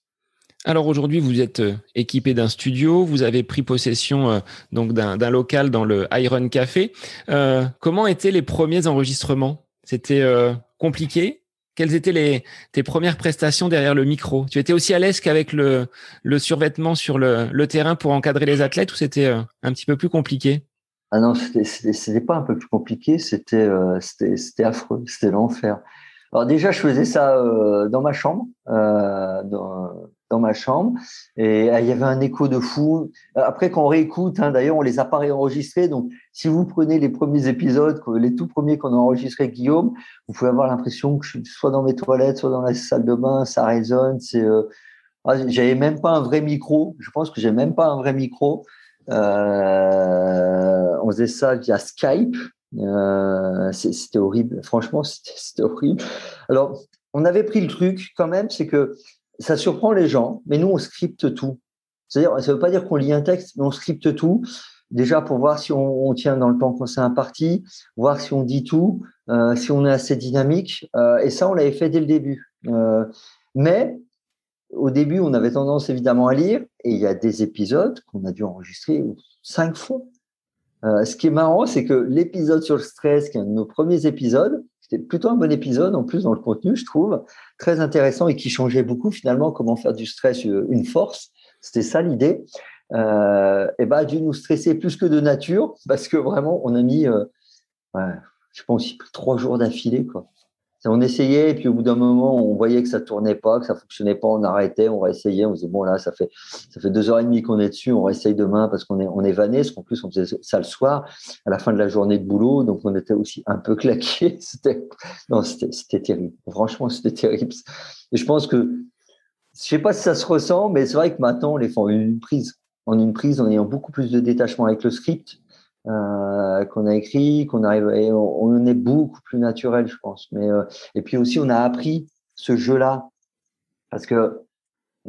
Speaker 3: Alors aujourd'hui, vous êtes euh, équipé d'un studio, vous avez pris possession euh, donc d'un local dans le Iron Café. Comment étaient les premiers enregistrements? C'était compliqué? Quelles étaient les, tes premières prestations derrière le micro? Tu étais aussi à l'aise qu'avec le, le survêtement sur le, le terrain pour encadrer les athlètes ou c'était un petit peu plus compliqué?
Speaker 2: Ah non, c'était pas un peu plus compliqué, c'était euh, affreux, c'était l'enfer. Alors déjà, je faisais ça euh, dans ma chambre, euh, dans, dans, ma chambre, et il y avait un écho de fou. Après, quand on réécoute, hein, d'ailleurs, on les a pas réenregistrés. Donc, si vous prenez les premiers épisodes, les tout premiers qu'on a enregistrés, Guillaume, vous pouvez avoir l'impression que je suis soit dans mes toilettes, soit dans la salle de bain, ça résonne. C'est, ah, j'avais même pas un vrai micro. Je pense que j'ai même pas un vrai micro. Euh, on faisait ça via Skype. Euh, c'était horrible. Franchement, c'était horrible. Alors, on avait pris le truc quand même, c'est que ça surprend les gens, mais nous, on scripte tout. C'est-à-dire, ça ne veut pas dire qu'on lit un texte, mais on scripte tout. Déjà pour voir si on, tient dans le temps qu'on s'est imparti, voir si on dit tout, euh, si on est assez dynamique. Et ça, on l'avait fait dès le début. Mais au début, on avait tendance évidemment à lire, et il y a des épisodes qu'on a dû enregistrer cinq fois. Euh, ce qui est marrant, c'est que l'épisode sur le stress, qui est un de nos premiers épisodes, c'était plutôt un bon épisode en plus dans le contenu, je trouve, très intéressant et qui changeait beaucoup finalement comment faire du stress une force. C'était ça l'idée. Euh, et ben, a dû nous stresser plus que de nature parce que vraiment, on a mis, euh, je pense, trois jours d'affilée, quoi on essayait et puis au bout d'un moment on voyait que ça tournait pas, que ça fonctionnait pas, on arrêtait, on va essayer, on disait bon là ça fait deux heures et demie qu'on est dessus, on réessaye demain parce qu'on est on est vanné, parce qu'en plus on faisait ça le soir à la fin de la journée de boulot, donc on était aussi un peu claqué. C'était non c'était terrible, franchement c'était terrible. Et je pense que je sais pas si ça se ressent, mais c'est vrai que maintenant on les fait une prise, en une prise, en ayant beaucoup plus de détachement avec le script euh, qu'on a écrit, qu'on arrive, on, est beaucoup plus naturel, je pense. Mais euh, et puis aussi, on a appris ce jeu-là parce que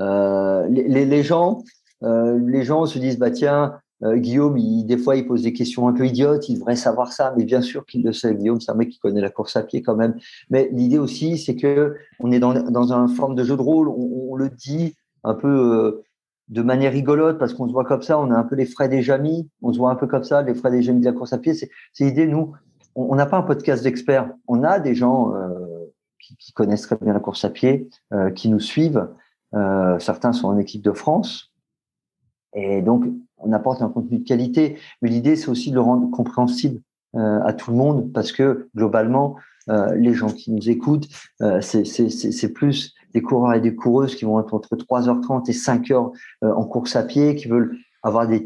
Speaker 2: euh, les, gens, les gens se disent bah tiens, Guillaume, il, des fois, il pose des questions un peu idiotes, il devrait savoir ça, mais bien sûr qu'il le sait. Guillaume, c'est un mec qui connaît la course à pied quand même. Mais l'idée aussi, c'est que on est dans dans un forme de jeu de rôle, on le dit un peu de manière rigolote parce qu'on se voit comme ça, on a un peu les frais des jamis, on se voit un peu comme ça, les frais des jamis de la course à pied. C'est l'idée, nous, on n'a pas un podcast d'experts, on a des gens euh, qui, connaissent très bien la course à pied, qui nous suivent. certains sont en équipe de France. Et donc, on apporte un contenu de qualité. Mais l'idée, c'est aussi de le rendre compréhensible à tout le monde parce que globalement, les gens qui nous écoutent, c'est plus des coureurs et des coureuses qui vont être entre 3h30 et 5h en course à pied, qui veulent avoir des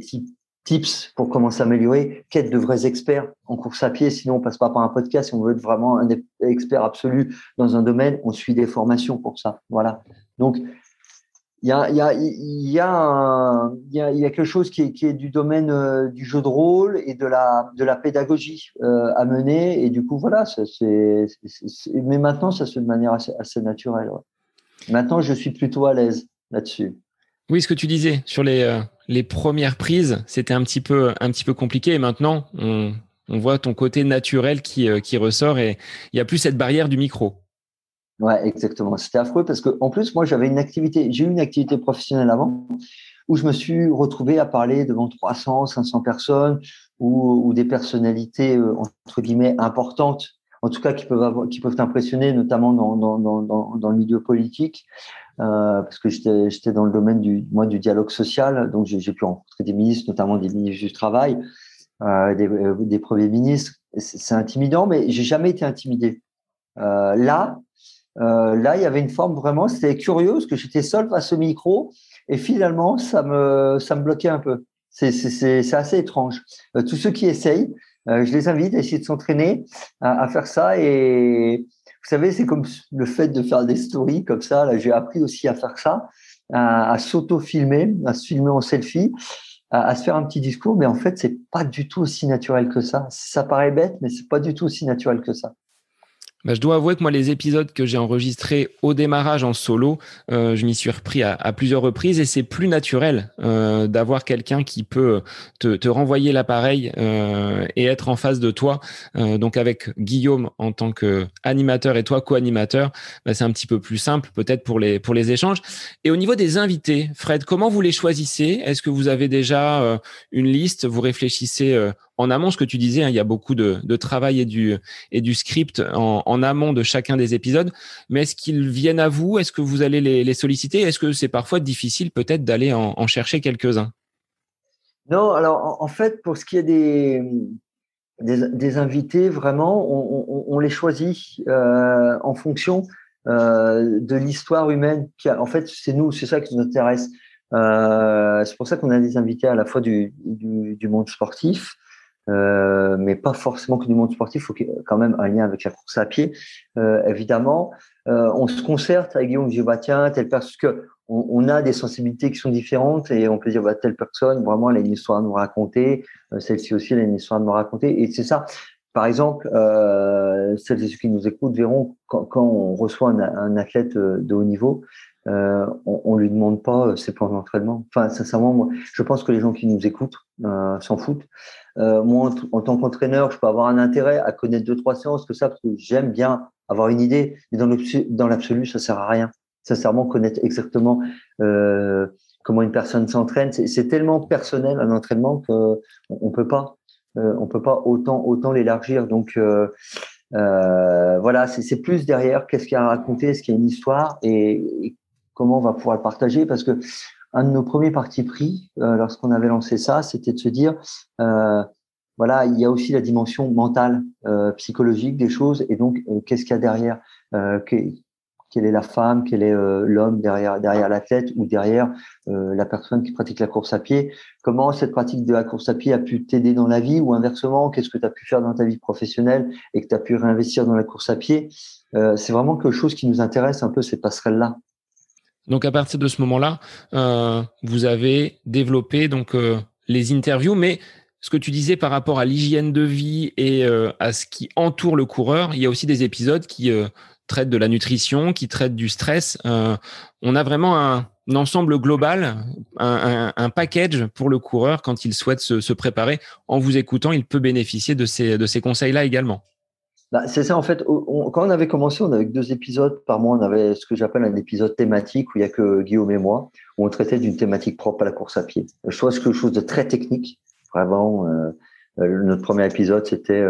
Speaker 2: tips pour comment s'améliorer, qu'être de vrais experts en course à pied, sinon on passe pas par un podcast, si on veut être vraiment un expert absolu dans un domaine, on suit des formations pour ça. Voilà. Donc, il y a, quelque chose qui est, du domaine euh, du jeu de rôle et de la, pédagogie euh, à mener. Et du coup, voilà, mais maintenant, ça se fait de manière assez, naturelle. Maintenant, je suis plutôt à l'aise là-dessus.
Speaker 3: Oui, ce que tu disais sur les, euh, premières prises, c'était un petit peu compliqué. Et maintenant, on, voit ton côté naturel qui ressort et il n'y a plus cette barrière du micro.
Speaker 2: Ouais, exactement. C'était affreux parce que en plus, moi, j'avais une activité, j'ai eu une activité professionnelle avant où je me suis retrouvé à parler devant 300, 500 personnes ou, des personnalités euh, entre guillemets importantes, en tout cas qui peuvent avoir, qui peuvent impressionner, notamment dans, dans, dans, dans le milieu politique. Euh, parce que j'étais dans le domaine du, moi, du dialogue social, donc j'ai pu rencontrer des ministres, notamment des ministres du travail, euh, des, des, premiers ministres. C'est intimidant, mais j'ai jamais été intimidé. Là, euh, là, il y avait une forme vraiment, c'était curieux parce que j'étais seul face au micro et finalement, ça me, ça me bloquait un peu. C'est assez étrange. tous ceux qui essayent, je les invite à essayer de s'entraîner à, à, faire ça et, vous savez, c'est comme le fait de faire des stories comme ça. Là, j'ai appris aussi à faire ça, à, s'auto-filmer, à se filmer en selfie, à, à, se faire un petit discours. Mais en fait, c'est pas du tout aussi naturel que ça. Ça paraît bête, mais c'est pas du tout aussi naturel que ça.
Speaker 3: Bah, je dois avouer que moi, les épisodes que j'ai enregistrés au démarrage en solo, euh, je m'y suis repris à, à, plusieurs reprises et c'est plus naturel euh, d'avoir quelqu'un qui peut te, te renvoyer l'appareil euh, et être en face de toi. Euh, donc avec Guillaume en tant que animateur et toi co-animateur, bah, c'est un petit peu plus simple peut-être pour les pour les échanges. Et au niveau des invités, Fred, comment vous les choisissez? Est-ce que vous avez déjà euh, une liste? Vous réfléchissez euh, en amont, ce que tu disais, hein, il y a beaucoup de, travail et du, script en, amont de chacun des épisodes. Mais est-ce qu'ils viennent à vous? Est-ce que vous allez les, solliciter? Est-ce que c'est parfois difficile peut-être d'aller en, chercher quelques-uns?
Speaker 2: Non, alors en, fait, pour ce qui est des, invités, vraiment, on, les choisit euh, en fonction euh, de l'histoire humaine. En fait, c'est nous, c'est ça qui nous intéresse. Euh, c'est pour ça qu'on a des invités à la fois du monde sportif, euh, mais pas forcément que du monde sportif. Il faut quand même un lien avec la course à pied, euh, évidemment. Euh, on se concerte avec Guillaume, je dis bah telle personne, parce que on, on, a des sensibilités qui sont différentes et on peut dire bah telle personne vraiment elle a une histoire à nous raconter, euh, celle-ci aussi elle a une histoire à nous raconter et c'est ça. Par exemple, euh, celles et ceux qui nous écoutent verront quand, quand on reçoit un, un, athlète de haut niveau, euh, on, on lui demande pas ses plans d'entraînement. Enfin, sincèrement, moi, je pense que les gens qui nous écoutent euh, s'en foutent. Euh, moi, en, en tant qu'entraîneur, je peux avoir un intérêt à connaître deux trois séances que ça parce que j'aime bien avoir une idée. Mais dans l'absolu, ça sert à rien. Sincèrement, connaître exactement euh, comment une personne s'entraîne, c'est tellement personnel un entraînement que on, peut pas, euh, on peut pas autant autant l'élargir. Donc euh, euh, voilà, c'est plus derrière qu'est-ce qu'il y a à raconter, est-ce qu'il y a une histoire et, et, comment on va pouvoir le partager parce que un de nos premiers partis pris euh, lorsqu'on avait lancé ça, c'était de se dire, euh, voilà, il y a aussi la dimension mentale, euh, psychologique des choses, et donc qu'est-ce qu'il y a derrière que, Quelle est la femme, quel est l'homme derrière derrière l'athlète ou derrière la personne qui pratique la course à pied? Comment cette pratique de la course à pied a pu t'aider dans la vie ou inversement Qu'est-ce que tu as pu faire dans ta vie professionnelle et que tu as pu réinvestir dans la course à pied? C'est vraiment quelque chose qui nous intéresse un peu ces passerelles là.
Speaker 3: Donc à partir de ce moment-là, euh, vous avez développé donc euh, les interviews, mais ce que tu disais par rapport à l'hygiène de vie et euh, à ce qui entoure le coureur, il y a aussi des épisodes qui traitent de la nutrition, qui traitent du stress. On a vraiment un, ensemble global, un, un, package pour le coureur quand il souhaite se, préparer. En vous écoutant, il peut bénéficier de ces, de ces conseils-là également.
Speaker 2: Bah, c'est ça, en fait. On, quand on avait commencé, on avait deux épisodes par mois. On avait ce que j'appelle un épisode thématique où il n'y a que Guillaume et moi, où on traitait d'une thématique propre à la course à pied. Je que quelque chose de très technique, vraiment. Euh, notre premier épisode, c'était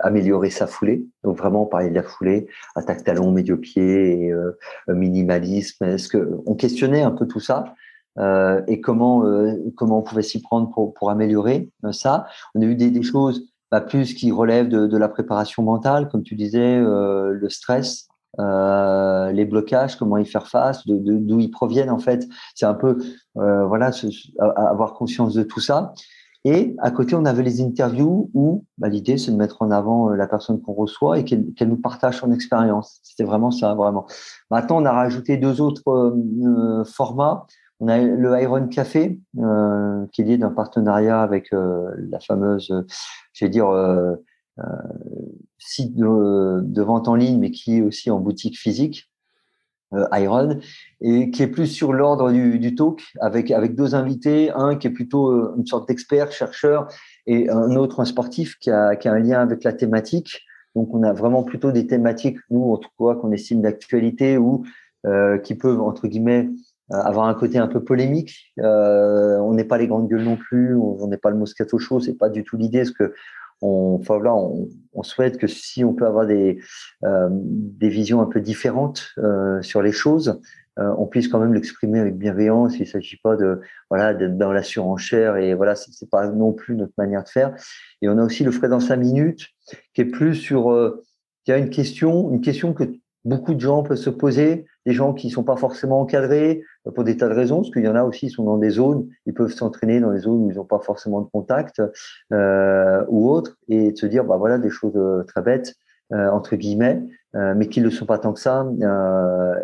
Speaker 2: améliorer sa foulée. Donc vraiment, parler de la foulée, attaque talon, médio pied, minimalisme. Est-ce que on questionnait un peu tout ça et comment comment on pouvait s'y prendre pour pour améliorer ça. On a eu des, des choses plus qui relèvent de, de, la préparation mentale, comme tu disais, le stress, euh, les blocages, comment y faire face, d'où de, ils proviennent en fait. C'est un peu euh, voilà, avoir conscience de tout ça. Et à côté, on avait les interviews où bah, l'idée c'est de mettre en avant euh, la personne qu'on reçoit et qu'elle nous partage son expérience. C'était vraiment ça, vraiment. Maintenant, on a rajouté deux autres formats. On a le Iron Café, euh, qui est lié d'un partenariat avec la fameuse, je vais dire, site de, vente en ligne, mais qui est aussi en boutique physique, euh, Iron, et qui est plus sur l'ordre du, talk, avec, avec deux invités, un qui est plutôt euh, une sorte d'expert, chercheur, et un autre, un sportif qui a, qui a un lien avec la thématique. Donc, on a vraiment plutôt des thématiques, nous, en tout cas, qu'on estime d'actualité ou euh, qui peuvent, entre guillemets, euh, avoir un côté un peu polémique. Euh, on n'est pas les grandes gueules non plus, on n'est pas le Moscato Show, c'est pas du tout l'idée, parce que on, enfin, là, on, souhaite que si on peut avoir des, euh, des visions un peu différentes euh, sur les choses, euh, on puisse quand même l'exprimer avec bienveillance. Il ne s'agit pas de voilà d'être dans la surenchère et voilà c'est pas non plus notre manière de faire. Et on a aussi le frais dans cinq minutes qui est plus sur euh, il y a une question une question que beaucoup de gens peuvent se poser, des gens qui sont pas forcément encadrés euh, pour des tas de raisons, parce qu'il y en a aussi, ils sont dans des zones, ils peuvent s'entraîner dans des zones où ils n'ont pas forcément de contact euh, ou autre, et de se dire, bah voilà, des choses euh, très bêtes, euh, entre guillemets, euh, mais qui ne le sont pas tant que ça,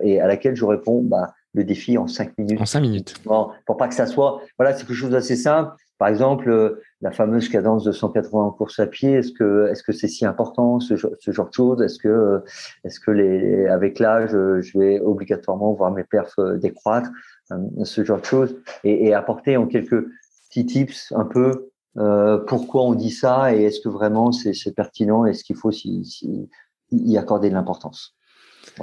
Speaker 2: et à laquelle je réponds, bah, le défi en cinq minutes.
Speaker 3: En cinq minutes.
Speaker 2: Bon, pour pas que ça soit, voilà, c'est quelque chose d'assez simple. Par exemple, euh, la fameuse cadence de 180 en course à pied, est-ce que est-ce que c'est si important ce, genre de choses? Est-ce que est-ce que les avec l'âge, euh, je vais obligatoirement voir mes perfs euh, décroître Ce genre de choses? Et, apporter en quelques petits tips un peu euh, pourquoi on dit ça et est-ce que vraiment c'est pertinent Est-ce qu'il faut y accorder de l'importance?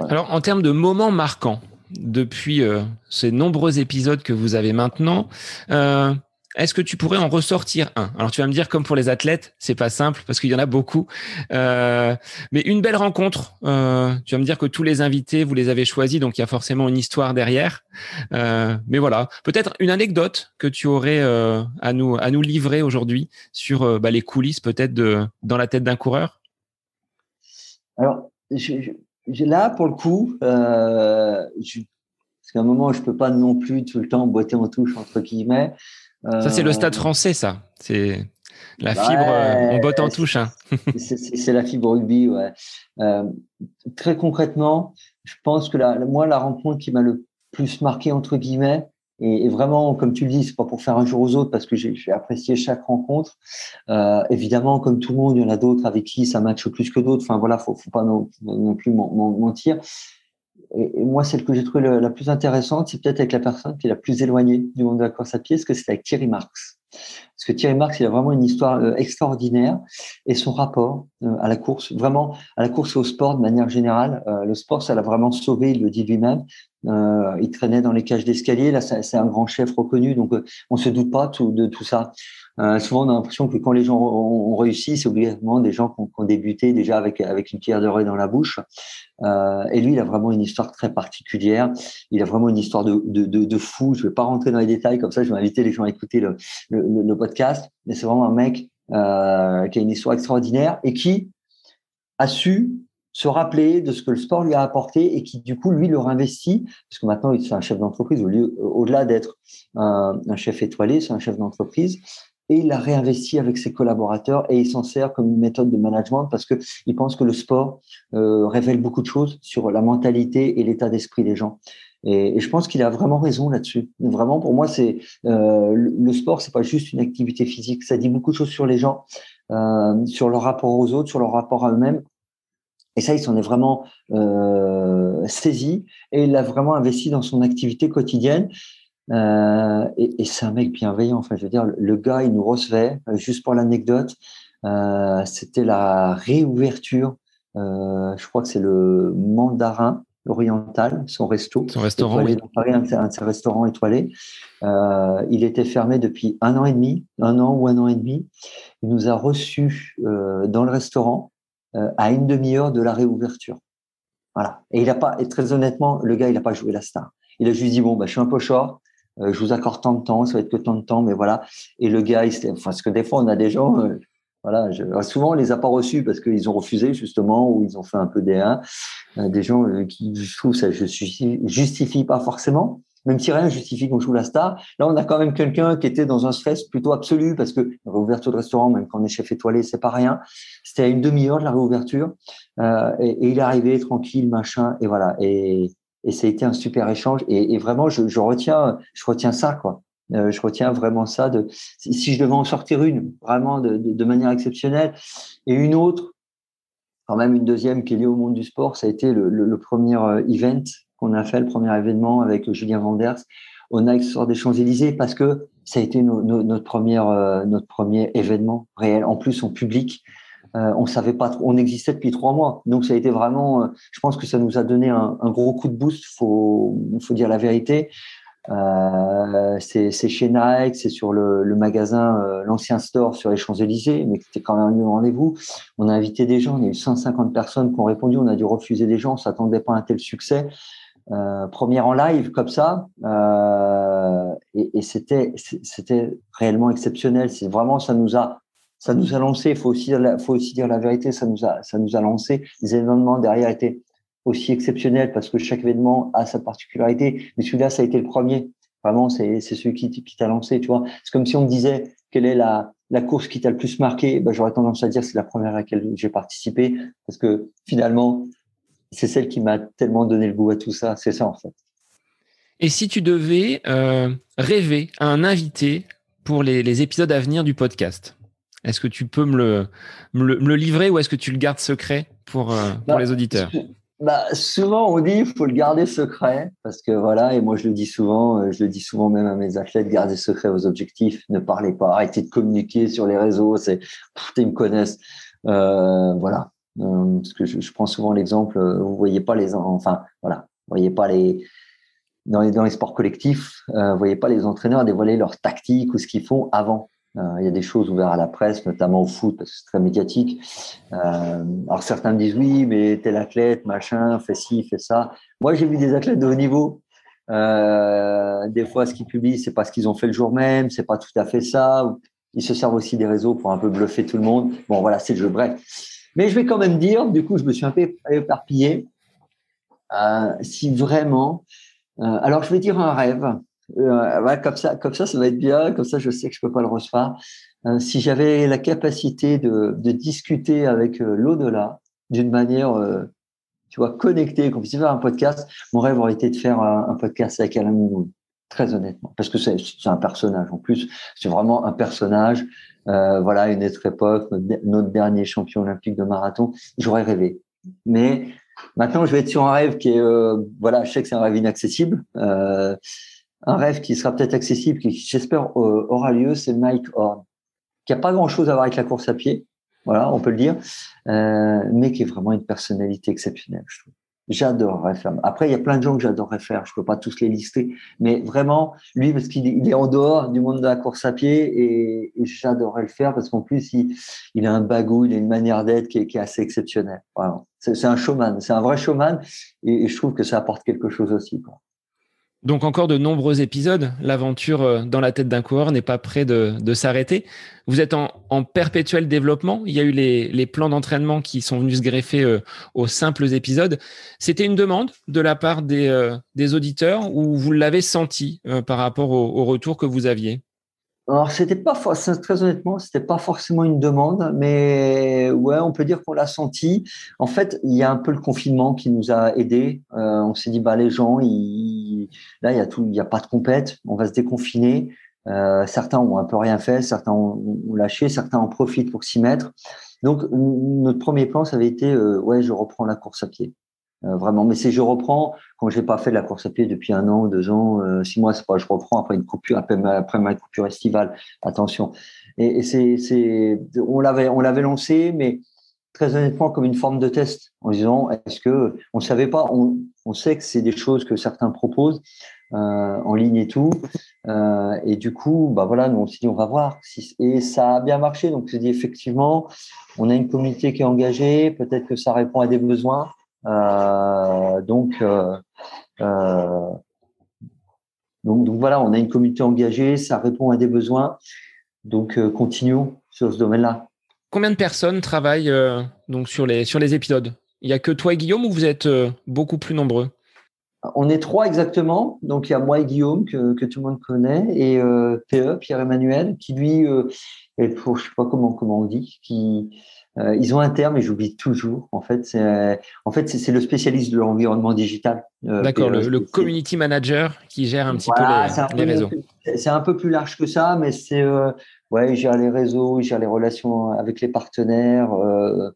Speaker 3: Alors en termes de moments marquants depuis euh, ces nombreux épisodes que vous avez maintenant. Euh, est-ce que tu pourrais en ressortir un? Alors tu vas me dire comme pour les athlètes, c'est pas simple parce qu'il y en a beaucoup, euh, mais une belle rencontre. Euh, tu vas me dire que tous les invités vous les avez choisis, donc il y a forcément une histoire derrière. Euh, mais voilà, peut-être une anecdote que tu aurais à nous livrer aujourd'hui sur bah, les coulisses peut-être dans la tête d'un coureur?
Speaker 2: Alors là pour le coup, parce qu'à un moment je peux pas non plus tout le temps boiter en touche entre guillemets.
Speaker 3: Ça, c'est le stade français, ça. C'est la fibre, ouais, on botte en touche. Hein.
Speaker 2: c'est la fibre rugby, ouais. Euh, très concrètement, je pense que la, moi, la rencontre qui m'a le plus marqué, entre guillemets, et, et, vraiment, comme tu le dis, c'est pas pour faire un jour aux autres, parce que j'ai apprécié chaque rencontre. Euh, évidemment, comme tout le monde, il y en a d'autres avec qui ça matche plus que d'autres. Enfin, voilà, faut, faut pas non, non plus mentir et, moi, celle que j'ai trouvée la plus intéressante, c'est peut-être avec la personne qui est la plus éloignée du monde de la course à pied, parce que c'est avec Thierry Marx. Parce que Thierry Marx, il a vraiment une histoire euh, extraordinaire et son rapport euh, à la course, vraiment à la course et au sport de manière générale. Euh, le sport, ça l'a vraiment sauvé, il le dit lui-même. Il traînait dans les cages d'escalier. Là, c'est un grand chef reconnu, donc on se doute pas de tout ça. Euh, souvent, on a l'impression que quand les gens ont, réussi, c'est obligatoirement des gens qui ont, débuté déjà avec une pierre de dans la bouche. Euh, et lui, il a vraiment une histoire très particulière. Il a vraiment une histoire de, de, de, fou. Je vais pas rentrer dans les détails comme ça. Je vais inviter les gens à écouter le, podcast. Mais c'est vraiment un mec euh, qui a une histoire extraordinaire et qui a su se rappeler de ce que le sport lui a apporté et qui du coup lui le réinvestit parce que maintenant il c'est un chef d'entreprise au-delà d'être un, chef étoilé c'est un chef d'entreprise et il l'a réinvesti avec ses collaborateurs et il s'en sert comme une méthode de management parce que il pense que le sport euh, révèle beaucoup de choses sur la mentalité et l'état d'esprit des gens. Et, je pense qu'il a vraiment raison là-dessus. Vraiment pour moi c'est euh, le sport c'est pas juste une activité physique. Ça dit beaucoup de choses sur les gens euh, sur leur rapport aux autres sur leur rapport à eux-mêmes. Et ça, il s'en est vraiment saisi et il l'a vraiment investi dans son activité quotidienne. Euh, et, et c'est un mec bienveillant. Enfin, je veux dire, le gars, il nous recevait, euh, juste pour l'anecdote, euh, c'était la réouverture, euh, je crois que c'est le mandarin, Oriental, son resto.
Speaker 3: Son restaurant.
Speaker 2: Étoilé dans Paris, un, un, un restaurant étoilé. Euh, il était fermé depuis un an et demi, un an ou un an et demi. Il nous a reçus dans le restaurant à une demi-heure de la réouverture. Voilà. Et il a pas, et très honnêtement, le gars, il n'a pas joué la star. Il a juste dit bon, bah, je suis un peu short, je vous accorde tant de temps, ça va être que tant de temps, mais voilà. Et le gars, il, enfin, parce que des fois, on a des gens, euh, voilà, je, souvent on les a pas reçus parce qu'ils ont refusé justement ou ils ont fait un peu des 1 euh, des gens euh, qui, je trouve, ça je justifie pas forcément. Même si rien justifie qu'on joue la star, là on a quand même quelqu'un qui était dans un stress plutôt absolu parce que la réouverture de restaurant, même quand on est chef étoilé, c'est pas rien. C'était à une demi-heure de la réouverture euh, et, et, il est arrivé tranquille, machin, et voilà. Et, et ça a été un super échange. Et, vraiment, je, retiens, je retiens ça, quoi. Euh, je retiens vraiment ça. De, si je devais en sortir une, vraiment de, manière exceptionnelle, et une autre, quand même une deuxième qui est liée au monde du sport, ça a été le, premier euh, event qu'on a fait, le premier événement avec Julien Vanders au Nike Store des Champs-Élysées, parce que ça a été no, no, notre, première, euh, notre premier événement réel, en plus en public. Euh, on savait pas, on existait depuis trois mois, donc ça a été vraiment. Euh, je pense que ça nous a donné un, gros coup de boost. Faut, faut dire la vérité. Euh, c'est chez Nike, c'est sur le, magasin, l'ancien store sur les Champs-Élysées, mais c'était quand même un rendez-vous. On a invité des gens, on a eu 150 personnes qui ont répondu, on a dû refuser des gens, on s'attendait pas à un tel succès. Première en live comme ça, et, et c'était réellement exceptionnel. C'est vraiment ça nous a ça nous a lancé. Il faut aussi dire la vérité, ça nous a ça nous a lancé. Les événements derrière étaient aussi exceptionnel parce que chaque événement a sa particularité. Mais celui-là, ça a été le premier. Vraiment, c'est celui qui, t'a lancé, tu vois. C'est comme si on me disait quelle est la, la course qui t'a le plus marqué. Ben, J'aurais tendance à dire c'est la première à laquelle j'ai participé parce que finalement, c'est celle qui m'a tellement donné le goût à tout ça. C'est ça, en fait.
Speaker 3: Et si tu devais euh, rêver à un invité pour les épisodes à venir du podcast, est-ce que tu peux me le, me le, me le livrer ou est-ce que tu le gardes secret pour, euh, pour bah, les auditeurs?
Speaker 2: bah, souvent, on dit il faut le garder secret parce que voilà, et moi je le dis souvent, euh, je le dis souvent même à mes athlètes, gardez secret vos objectifs, ne parlez pas, arrêtez de communiquer sur les réseaux, c'est ils me connaissent, euh, voilà. Euh, parce que je, je prends souvent l'exemple, euh, vous voyez pas les, enfin voilà, vous voyez pas les dans les dans les sports collectifs, euh, vous voyez pas les entraîneurs dévoiler leurs tactiques ou ce qu'ils font avant. Euh, il y a des choses ouvertes à la presse, notamment au foot, parce que c'est très médiatique. Euh, alors certains me disent oui, mais tel athlète, machin, fait ci, fait ça. Moi, j'ai vu des athlètes de haut niveau. Euh, des fois, ce qu'ils publient, c'est pas ce qu'ils ont fait le jour même, c'est pas tout à fait ça. Ils se servent aussi des réseaux pour un peu bluffer tout le monde. Bon, voilà, c'est le jeu. Bref. Mais je vais quand même dire, du coup, je me suis un peu éparpillé. Si vraiment, alors je vais dire un rêve. Euh, comme ça, comme ça, ça va être bien. Comme ça, je sais que je peux pas le recevoir. Euh, si j'avais la capacité de, discuter avec euh, l'au-delà d'une manière, tu vois, connectée, qu'on puisse faire un podcast, mon rêve aurait été de faire un, podcast avec Alain Moumoun. Très honnêtement, parce que c'est un personnage. En plus, c'est vraiment un personnage. Voilà, une autre époque, notre, dernier champion olympique de marathon. J'aurais rêvé. Mais maintenant, je vais être sur un rêve qui est, voilà, je sais que c'est un rêve inaccessible. Un rêve qui sera peut-être accessible, qui j'espère euh, aura lieu, c'est Mike Horn, qui a pas grand-chose à voir avec la course à pied, voilà, on peut le dire, euh, mais qui est vraiment une personnalité exceptionnelle, je trouve. J'adorerais faire. Après, il y a plein de gens que j'adorerais faire. Je peux pas tous les lister, mais vraiment, lui, parce qu'il est en dehors du monde de la course à pied et, j'adorerais le faire parce qu'en plus, il, a un bagou, il a une manière d'être qui, qui, est assez exceptionnelle. Voilà. C'est un showman, c'est un vrai showman et, et, je trouve que ça apporte quelque chose aussi. Quoi.
Speaker 3: Donc encore de nombreux épisodes. L'aventure euh, dans la tête d'un coureur n'est pas près de, s'arrêter. Vous êtes en, perpétuel développement. Il y a eu les, plans d'entraînement qui sont venus se greffer euh, aux simples épisodes. C'était une demande de la part des, euh, auditeurs ou vous l'avez senti par rapport au, au, retour que vous aviez?
Speaker 2: Alors, c'était pas très honnêtement, c'était pas forcément une demande, mais ouais, on peut dire qu'on l'a senti. En fait, il y a un peu le confinement qui nous a aidés. On s'est dit, bah les gens, ils... là, il y a pas de compète, on va se déconfiner. Euh, certains ont un peu rien fait, certains ont, lâché, certains en profitent pour s'y mettre. Donc, notre premier plan, ça avait été, euh, ouais, je reprends la course à pied. Euh, vraiment. Mais c'est je reprends quand j'ai pas fait de la course à pied depuis un an, deux ans, six mois, c'est pas je reprends après une coupure, après ma, coupure estivale. Attention. Et, et c'est, on l'avait, on l'avait lancé, mais très honnêtement comme une forme de test en disant est-ce que on savait pas on, sait que c'est des choses que certains proposent euh, en ligne et tout euh, et du coup bah voilà nous on s'est dit on va voir et ça a bien marché donc on s'est dit effectivement on a une communauté qui est engagée peut-être que ça répond à des besoins euh, donc, donc donc voilà on a une communauté engagée ça répond à des besoins donc continuons sur ce domaine-là
Speaker 3: Combien de personnes travaillent euh, donc sur les, sur les épisodes? Il n'y a que toi et Guillaume ou vous êtes euh, beaucoup plus nombreux?
Speaker 2: On est trois exactement. Donc il y a moi et Guillaume que, que tout le monde connaît et euh, PE, Pierre-Emmanuel, qui lui, est pour, je sais pas comment, comment on dit, qui, ils ont un terme et j'oublie toujours. En fait, c'est en fait c'est le spécialiste de l'environnement digital.
Speaker 3: D'accord, le, le, community manager qui gère un petit voilà, peu les, les réseaux.
Speaker 2: C'est un peu plus large que ça, mais c'est ouais, il gère les réseaux, il gère les relations avec les partenaires. Euh,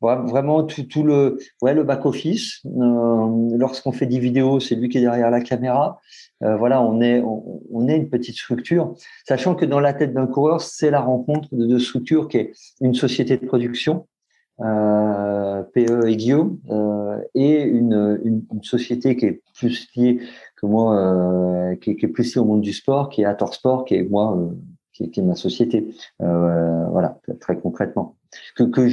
Speaker 2: vraiment tout, tout, le, ouais, le back office. Euh, Lorsqu'on fait des vidéos, c'est lui qui est derrière la caméra. Euh, voilà, on est, on, est une petite structure, sachant que dans la tête d'un coureur, c'est la rencontre de deux structures qui est une société de production, euh, PE et Guillaume, euh, et une, une, une, société qui est plus liée que moi, euh, qui, qui, est plus liée au monde du sport, qui est Ator Sport, qui est moi qui, est ma société. Euh, voilà, très concrètement. Que, que,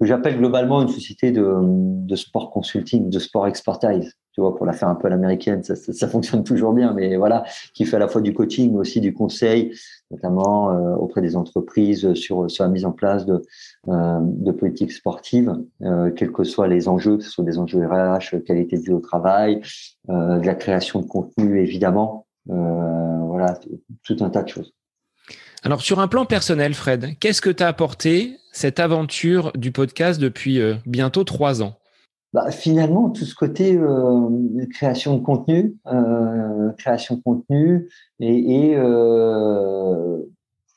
Speaker 2: j'appelle globalement une société de, de, sport consulting, de sport expertise. Tu vois, pour la faire un peu à l'américaine, ça, fonctionne toujours bien, mais voilà, qui fait à la fois du coaching, mais aussi du conseil, notamment euh, auprès des entreprises sur, sur la mise en place de, euh, de politiques sportives, euh, quels que soient les enjeux, que ce soit des enjeux RH, qualité de vie au travail, de la création de contenu, évidemment, voilà, tout un tas de choses.
Speaker 3: Alors sur un plan personnel, Fred, qu'est-ce que t'a apporté cette aventure du podcast depuis euh, bientôt trois ans?
Speaker 2: Bah, Finalement, tout ce côté euh, création de contenu, euh, création de contenu et,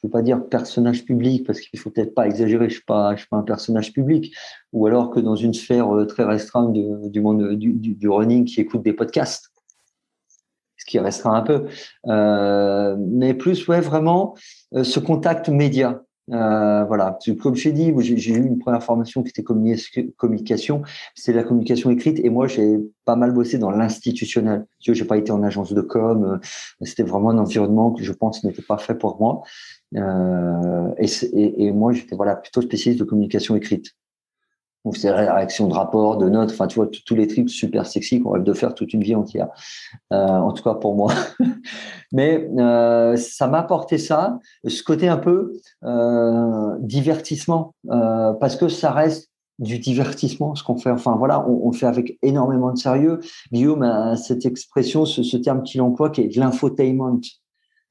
Speaker 2: je ne veux pas dire personnage public parce qu'il faut peut-être pas exagérer, je ne suis, suis pas un personnage public, ou alors que dans une sphère très restreinte du monde du, running qui écoute des podcasts qui restera un peu. Euh, mais plus, ouais, vraiment, euh, ce contact média. Euh, voilà, comme je dit, j'ai eu une première formation qui était communication, c'est la communication écrite, et moi j'ai pas mal bossé dans l'institutionnel. Je n'ai pas été en agence de com, c'était vraiment un environnement que je pense n'était pas fait pour moi. Et, et, et, moi j'étais voilà plutôt spécialiste de communication écrite faisait la réaction de rapport, de notes, enfin tu vois tous les trucs super sexy qu'on rêve de faire toute une vie entière. Euh, en tout cas pour moi. Mais euh, ça m'a apporté ça, ce côté un peu euh, divertissement, parce que ça reste du divertissement, ce qu'on fait. Enfin voilà, on, on, fait avec énormément de sérieux. Guillaume a cette expression, ce, ce terme qu'il emploie, qui est de l'infotainment.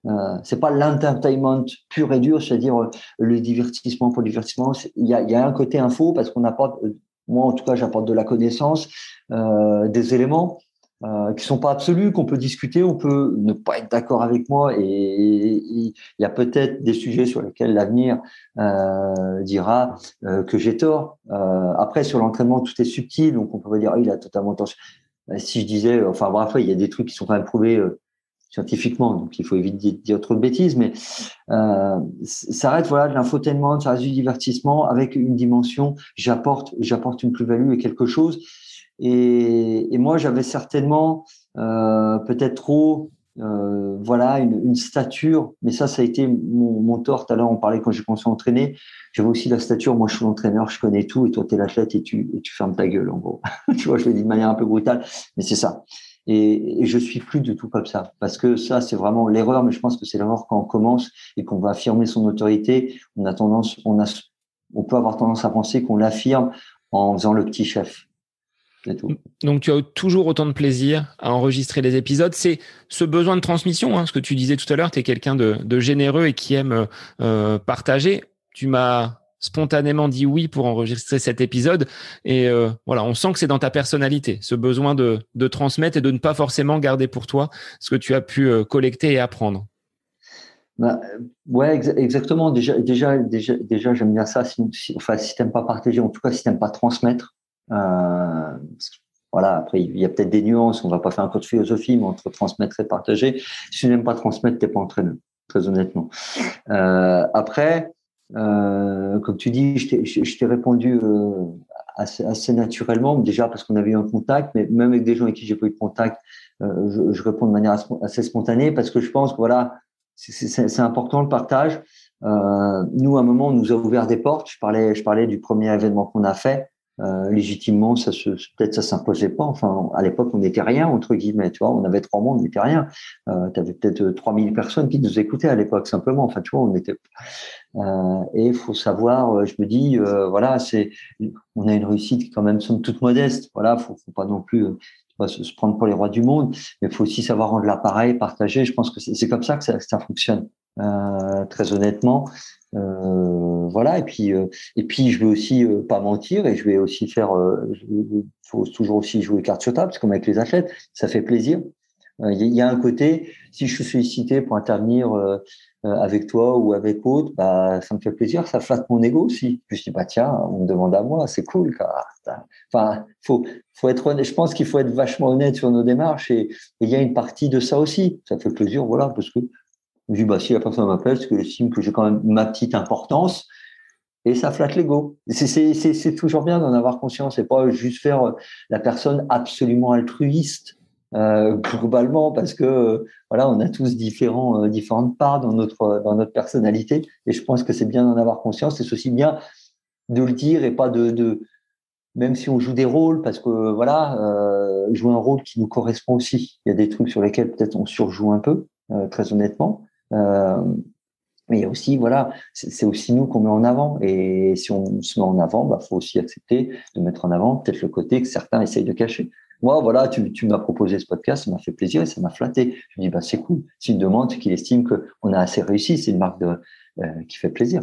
Speaker 2: Euh, c'est pas l'entertainment pur et dur, c'est-à-dire euh, le divertissement pour le divertissement. Il y a, un côté info parce qu'on apporte, euh, moi en tout cas, j'apporte de la connaissance, des éléments euh, qui sont pas absolus, qu'on peut discuter, on peut ne pas être d'accord avec moi, et il y a peut-être des sujets sur lesquels l'avenir dira que j'ai tort. après, sur l'entraînement, tout est subtil, donc on peut dire oh, il a totalement tort. Si je disais, enfin bref, il y a des trucs qui sont quand même prouvés scientifiquement, donc il faut éviter de dire trop de bêtises, mais euh, ça reste voilà de l'infotainment, ça reste du divertissement avec une dimension. J'apporte, j'apporte une plus-value et quelque chose. Et, moi, j'avais certainement euh, peut-être trop, euh, voilà, une, stature. Mais ça, ça a été mon, mon tort. Tout à l'heure, on parlait quand j'ai commencé à entraîner. J'avais aussi la stature. Moi, je suis l'entraîneur, je connais tout, et toi, tu es l'athlète et tu fermes ta gueule, en gros. tu vois, je le dis de manière un peu brutale, mais c'est ça. Et, et, je suis plus du tout comme ça. Parce que ça c'est vraiment l'erreur mais je pense que c'est l'erreur quand on commence et qu'on va affirmer son autorité. On a tendance on a on peut avoir tendance à penser qu'on l'affirme en faisant le petit chef.
Speaker 3: Donc tu as toujours autant de plaisir à enregistrer les épisodes. C'est ce besoin de transmission, hein, ce que tu disais tout à l'heure, tu es quelqu'un de, généreux et qui aime euh, partager. Tu m'as spontanément dit oui pour enregistrer cet épisode. Et euh, voilà, on sent que c'est dans ta personnalité, ce besoin de, de, transmettre et de ne pas forcément garder pour toi ce que tu as pu euh, collecter et apprendre.
Speaker 2: Bah, ouais, ex exactement. Déjà, déjà, déjà, déjà j'aime bien ça. Si, si, enfin, si pas partager, en tout cas, si t'aimes pas transmettre, euh, voilà. Après, il y a peut-être des nuances. On va pas faire un cours de philosophie, mais entre transmettre et partager. Si tu n'aimes pas transmettre, t'es pas entraîneur, très honnêtement. Euh, comme tu dis, je t'ai répondu assez, naturellement, déjà parce qu'on avait eu un contact, mais même avec des gens avec qui j'ai pas eu de contact, je, je, réponds de manière assez spontanée parce que je pense que voilà, c'est important le partage. Euh, nous, à un moment, on nous a ouvert des portes. Je parlais, je parlais du premier événement qu'on a fait. Euh, légitimement, ça se, peut-être ça s'imposait pas. Enfin, à l'époque, on n'était rien entre guillemets. Tu vois, on avait trois mois, on n'était rien. Euh, tu avais peut-être 3000 personnes qui nous écoutaient à l'époque simplement. Enfin, tu vois, on était. Euh, et il faut savoir. Euh, je me dis, euh, voilà, c'est, on a une réussite quand même somme toute modeste. Voilà, faut, faut pas non plus se, prendre pour les rois du monde, mais il faut aussi savoir rendre l'appareil, partager. Je pense que c'est comme ça que ça, fonctionne. Euh, très honnêtement. Euh, voilà. Et puis, euh, et puis, je vais aussi pas mentir et je vais aussi faire. Il faut toujours aussi jouer carte sur table, c'est comme avec les athlètes. Ça fait plaisir. Il y a un côté, si je suis sollicité pour intervenir avec toi ou avec autre, bah, ça me fait plaisir, ça flatte mon ego aussi. Je me dis, bah, tiens, on me demande à moi, c'est cool. Enfin, faut, faut être honnête. Je pense qu'il faut être vachement honnête sur nos démarches et il y a une partie de ça aussi. Ça fait plaisir, voilà, parce que je dis, bah, si la personne m'appelle, c'est que j'estime que j'ai quand même ma petite importance et ça flatte l'ego. C'est toujours bien d'en avoir conscience et pas juste faire la personne absolument altruiste. Euh, globalement parce que voilà on a tous différents euh, différentes parts dans notre dans notre personnalité et je pense que c'est bien d'en avoir conscience et c'est aussi bien de le dire et pas de, même si on joue des rôles parce que voilà euh, jouer un rôle qui nous correspond aussi il y a des trucs sur lesquels peut-être on surjoue un peu euh, très honnêtement euh, mais il aussi, voilà, c'est aussi nous qu'on met en avant. Et si on se met en avant, bah, faut aussi accepter de mettre en avant peut-être le côté que certains essayent de cacher. Moi, voilà, tu, m'as proposé ce podcast, ça m'a fait plaisir et ça m'a flatté. Je me dis, bah, c'est cool. Une demande qu'il estime qu'on a assez réussi. C'est une marque euh, qui fait plaisir.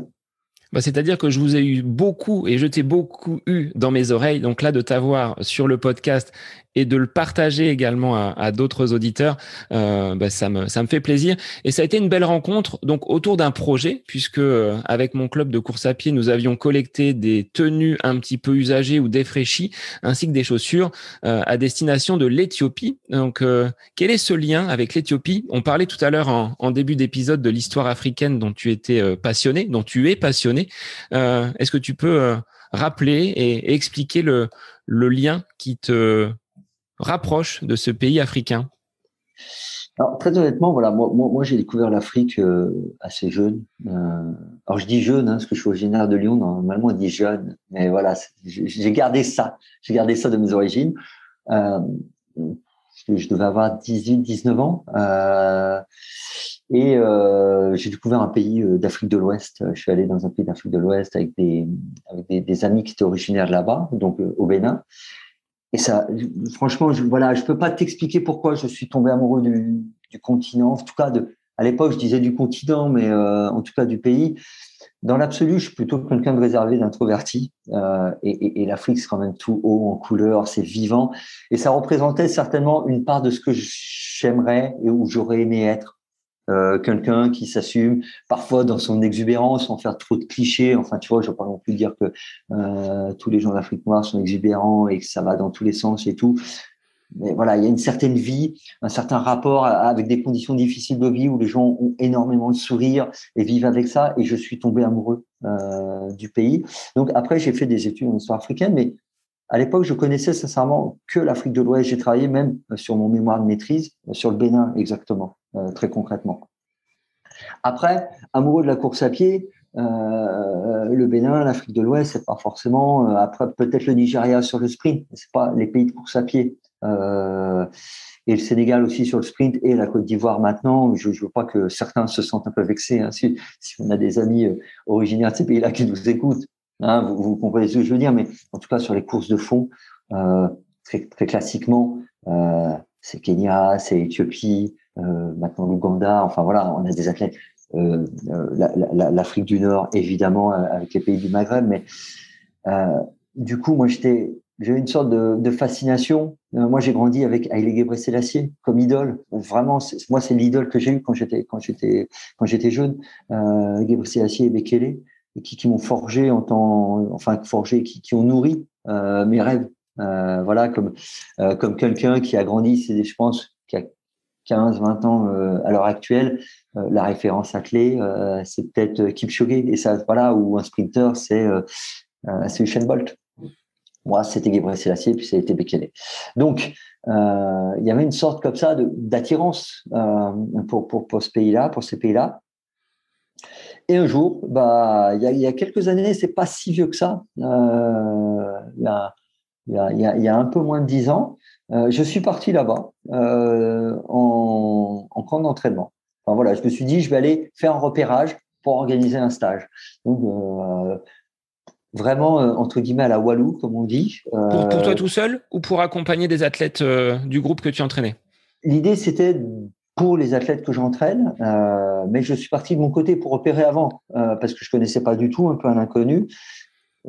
Speaker 3: Bah, c'est-à-dire que je vous ai eu beaucoup et je t'ai beaucoup eu dans mes oreilles. Donc là, de t'avoir sur le podcast et de le partager également à, à d'autres auditeurs, euh, bah ça, me, ça me fait plaisir. Et ça a été une belle rencontre donc autour d'un projet, puisque euh, avec mon club de course à pied, nous avions collecté des tenues un petit peu usagées ou défraîchies, ainsi que des chaussures euh, à destination de l'Éthiopie. Donc, euh, quel est ce lien avec l'Éthiopie? On parlait tout à l'heure en, en, début d'épisode de l'histoire africaine dont tu étais euh, passionné, dont tu es passionné. Est-ce que tu peux rappeler et, et expliquer le, le lien qui te rapproche de ce pays africain
Speaker 2: alors, très honnêtement, voilà, moi, j'ai découvert l'Afrique euh, assez jeune. Euh, alors, je dis jeune, hein, parce que je suis originaire de Lyon. Normalement, on dit jeune, mais voilà, j'ai gardé ça. J'ai gardé ça de mes origines. Euh, je, devais avoir 18, 19 ans. Et j'ai découvert un pays d'Afrique de l'Ouest. Je suis allé dans un pays d'Afrique de l'Ouest avec, des, des, amis qui étaient originaires là-bas, donc au Bénin. Et ça, franchement, je, voilà, je peux pas t'expliquer pourquoi je suis tombé amoureux du, continent. En tout cas, à l'époque, je disais du continent, mais euh, en tout cas du pays. Dans l'absolu, je suis plutôt quelqu'un de réservé, d'introverti. Euh, et l'Afrique, c'est quand même tout haut en couleur, c'est vivant. Et ça représentait certainement une part de ce que j'aimerais et où j'aurais aimé être. Euh, quelqu'un qui s'assume parfois dans son exubérance sans faire trop de clichés. Enfin, tu vois, je ne veux pas non plus dire que euh, tous les gens d'Afrique noire sont exubérants et que ça va dans tous les sens et tout. Mais voilà, il y a une certaine vie, un certain rapport avec des conditions difficiles de vie où les gens ont énormément de sourire et vivent avec ça. Et je suis tombé amoureux euh, du pays. Donc après, j'ai fait des études en histoire africaine, mais à l'époque, je connaissais sincèrement que l'Afrique de l'Ouest. J'ai travaillé même sur mon mémoire de maîtrise sur le Bénin exactement. Euh, très concrètement. Après, amoureux de la course à pied, euh, le Bénin, l'Afrique de l'Ouest, c'est pas forcément. Euh, après, peut-être le Nigeria sur le sprint, c'est pas les pays de course à pied. et le Sénégal aussi sur le sprint et la Côte d'Ivoire maintenant. Je ne veux pas que certains se sentent un peu vexés. Hein, si, on a des amis originaires de ces pays-là qui nous écoutent, hein, vous, comprenez ce que je veux dire. Mais en tout cas, sur les courses de fond, très, très classiquement, c'est Kenya, c'est Éthiopie, euh, maintenant l'Ouganda. Enfin voilà, on a des athlètes. Euh, euh, L'Afrique du Nord, évidemment, avec les pays du Maghreb. Mais du coup, moi, j'étais, j'ai une sorte de, fascination. moi, j'ai grandi avec Haile Gebrselassie comme idole. Vraiment, moi, c'est l'idole que j'ai eu quand j'étais quand j'étais quand j'étais jeune. Euh, et Bekele, qui, qui m'ont forgé enfin forgé, qui, ont nourri mes rêves. voilà, comme comme quelqu'un qui a grandi, c'est je pense, qui a 15, 20 ans à l'heure actuelle, la référence à clé, c'est peut-être Kipchoge. Et ça, voilà, ou un sprinter, c'est c'est Bolt. Moi, c'était Gebre Selassie, puis été Bekele. Donc, il y avait une sorte comme ça d'attirance pour, pour, pour ce pays-là, pour ces pays-là. Et un jour, bah, il y, a, quelques années, c'est pas si vieux que ça. Euh, il y, a, y, y, a, un peu moins de dix ans, euh, je suis parti là-bas euh, en, en, camp d'entraînement. Enfin, voilà, je me suis dit, je vais aller faire un repérage pour organiser un stage. Donc, vraiment, entre guillemets, à la Walou, comme on dit.
Speaker 3: Pour, pour, toi tout seul ou pour accompagner des athlètes du groupe que tu entraînais?
Speaker 2: L'idée, c'était pour les athlètes que j'entraîne, euh, mais je suis parti de mon côté pour opérer avant euh, parce que je connaissais pas du tout, un peu un inconnu.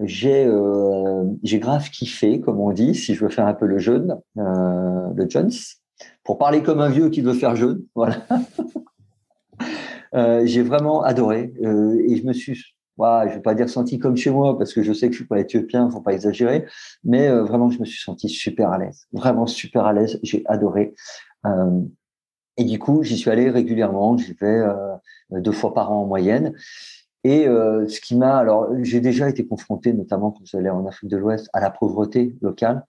Speaker 2: J'ai euh, j'ai grave kiffé, comme on dit, si je veux faire un peu le jeune, le Jones, pour parler comme un vieux qui veut faire jeune, voilà. J'ai vraiment adoré et je me suis je vais pas dire senti comme chez moi parce que je sais que je suis pas éthiopien, faut pas exagérer, mais vraiment je me suis senti super à l'aise, vraiment super à l'aise. J'ai adoré. Et du coup, j'y suis allé régulièrement. J'y vais euh, deux fois par an en moyenne. Et euh, ce qui m'a, alors, j'ai déjà été confronté, notamment quand j'allais en Afrique de l'Ouest, à la pauvreté locale.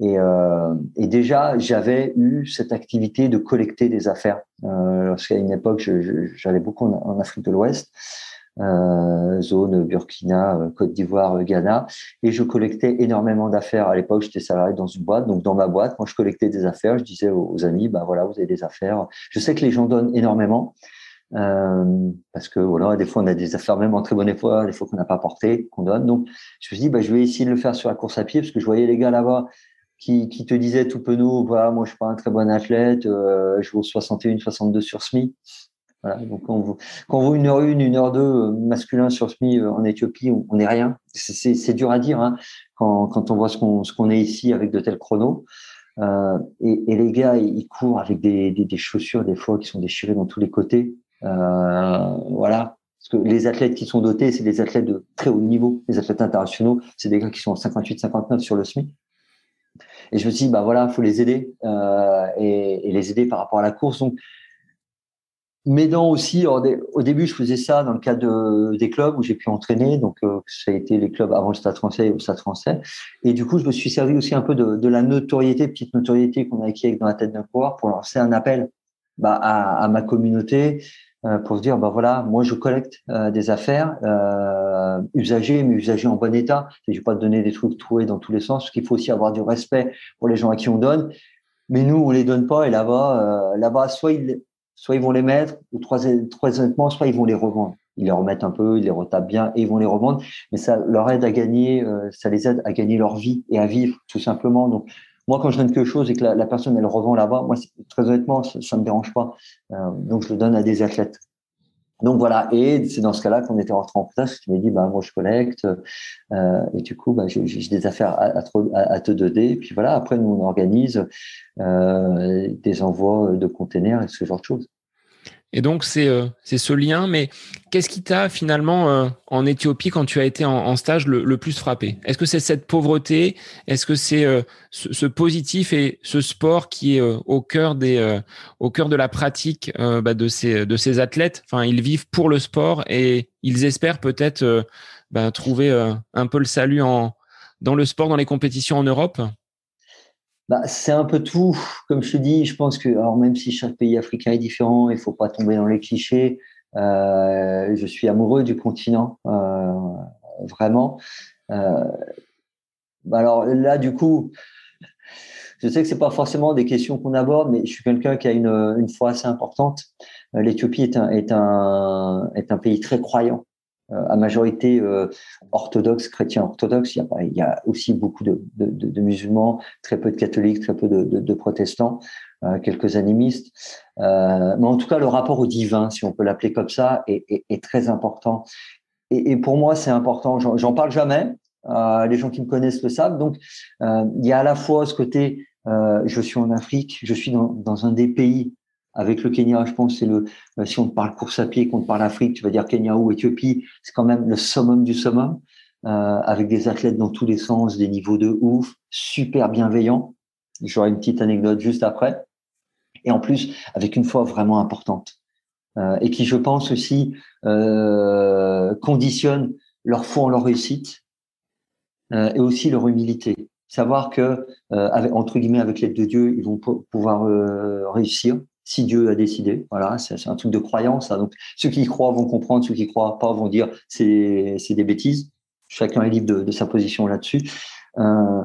Speaker 2: Et, euh, et déjà, j'avais eu cette activité de collecter des affaires. Euh, Lorsqu'à une époque, j'allais beaucoup en Afrique de l'Ouest. Euh, zone Burkina, euh, Côte d'Ivoire, euh, Ghana. Et je collectais énormément d'affaires. À l'époque, j'étais salarié dans une boîte. Donc, dans ma boîte, quand je collectais des affaires, je disais aux, amis, bah voilà, vous avez des affaires. Je sais que les gens donnent énormément. Parce que voilà, des fois on a des affaires même en très bonne foi, des fois qu'on n'a pas porté, qu'on donne. Donc je me suis dit, bah, je vais essayer de le faire sur la course à pied parce que je voyais les gars là-bas qui, te disaient tout penaud, voilà, moi je suis pas un très bon athlète, je vaux 61, 62 sur SMI. Donc quand vous, quand vous une heure une, une heure deux euh, masculin sur SMI en Éthiopie, on n'est rien. C'est dur à dire hein, quand, quand on voit ce qu'on est ici avec de tels chronos. Euh, et, les gars, ils courent avec des, chaussures des fois qui sont déchirées dans tous les côtés. Euh, voilà. Parce que les athlètes qui sont dotés, c'est des athlètes de très haut niveau. Les athlètes internationaux, c'est des gars qui sont 58, 59 sur le SMI. Et je me suis dit, bah voilà, faut les aider et, et, les aider par rapport à la course. Donc, m'aidant aussi. au début, je faisais ça dans le cadre des clubs où j'ai pu entraîner. Donc, euh, ça a été les clubs avant le Stade français et le Stade français. Et du coup, je me suis servi aussi un peu de, de la notoriété, petite notoriété qu'on a acquis dans la tête d'un coureur pour lancer un appel bah, à, à, ma communauté euh, pour se dire, bah voilà, moi, je collecte euh, des affaires euh, usagées, mais usagées en bon état. Je ne vais pas te donner des trucs troués dans tous les sens, parce qu'il faut aussi avoir du respect pour les gens à qui on donne. Mais nous, on les donne pas. Et là-bas, là-bas, soit ils soit ils vont les mettre, ou troisièmement, soit ils vont les revendre. Ils les remettent un peu, ils les retapent bien et ils vont les revendre. Mais ça leur aide à gagner, euh, ça les aide à gagner leur vie et à vivre tout simplement. Donc, moi, quand je donne quelque chose et que la, personne elle revend là-bas, moi, très honnêtement, ça, ne me dérange pas. Euh, donc, je le donne à des athlètes. Donc voilà, et c'est dans ce cas-là qu'on était rentré en contact. Tu m'as dit, bah moi je collecte, euh, et du coup, bah, j'ai des affaires à, à, à, te donner. Et puis voilà, après nous on organise euh, des envois de containers et ce genre de choses.
Speaker 3: Et donc, c'est euh, ce lien. Mais qu'est-ce qui t'a finalement, euh, en Éthiopie, quand tu as été en, stage, le, plus frappé? Est-ce que c'est cette pauvreté? Est-ce que c'est euh, ce, positif et ce sport qui est au, cœur de la pratique bah, de, ces, athlètes? Enfin, ils vivent pour le sport et ils espèrent peut-être bah, trouver un peu le salut dans le sport, dans les compétitions en Europe?
Speaker 2: Bah, c'est un peu tout. Comme je te dis, je pense que, alors même si chaque pays africain est différent, il faut pas tomber dans les clichés. Euh, je suis amoureux du continent, euh, vraiment. Euh, bah, alors là, du coup, je sais que c'est pas forcément des questions qu'on aborde, mais je suis quelqu'un qui a une, une foi assez importante. Euh, L'Éthiopie est un, est, un, est un pays très croyant. Euh, à majorité euh, orthodoxe, chrétien orthodoxe. Il y, a, aussi beaucoup de, musulmans, très peu de catholiques, très peu de, protestants, euh, quelques animistes. Mais en tout cas, le rapport au divin, si on peut l'appeler comme ça, est, très important. Et, pour moi, c'est important. J'en parle jamais. Les gens qui me connaissent le savent. Donc, il y a à la fois ce côté, je suis en Afrique, je suis dans un des pays avec le Kenya, je pense, c'est le, euh, si on parle course à pied, qu'on parle Afrique, tu vas dire Kenya ou Éthiopie, c'est quand même le summum du summum, euh, avec des athlètes dans tous les sens, des niveaux de ouf, super bienveillants. J'aurai une petite anecdote juste après. et en plus avec une foi vraiment importante. Euh, et qui, je pense aussi, conditionne leur foi en leur réussite et aussi leur humilité. Savoir que, entre guillemets, avec l'aide de Dieu, ils vont pouvoir réussir si Dieu a décidé. Voilà, c'est un truc de croyance. Hein. Donc, ceux qui croient vont comprendre, ceux qui croient pas vont dire c'est des bêtises. Chacun est libre de, sa position là-dessus. Euh,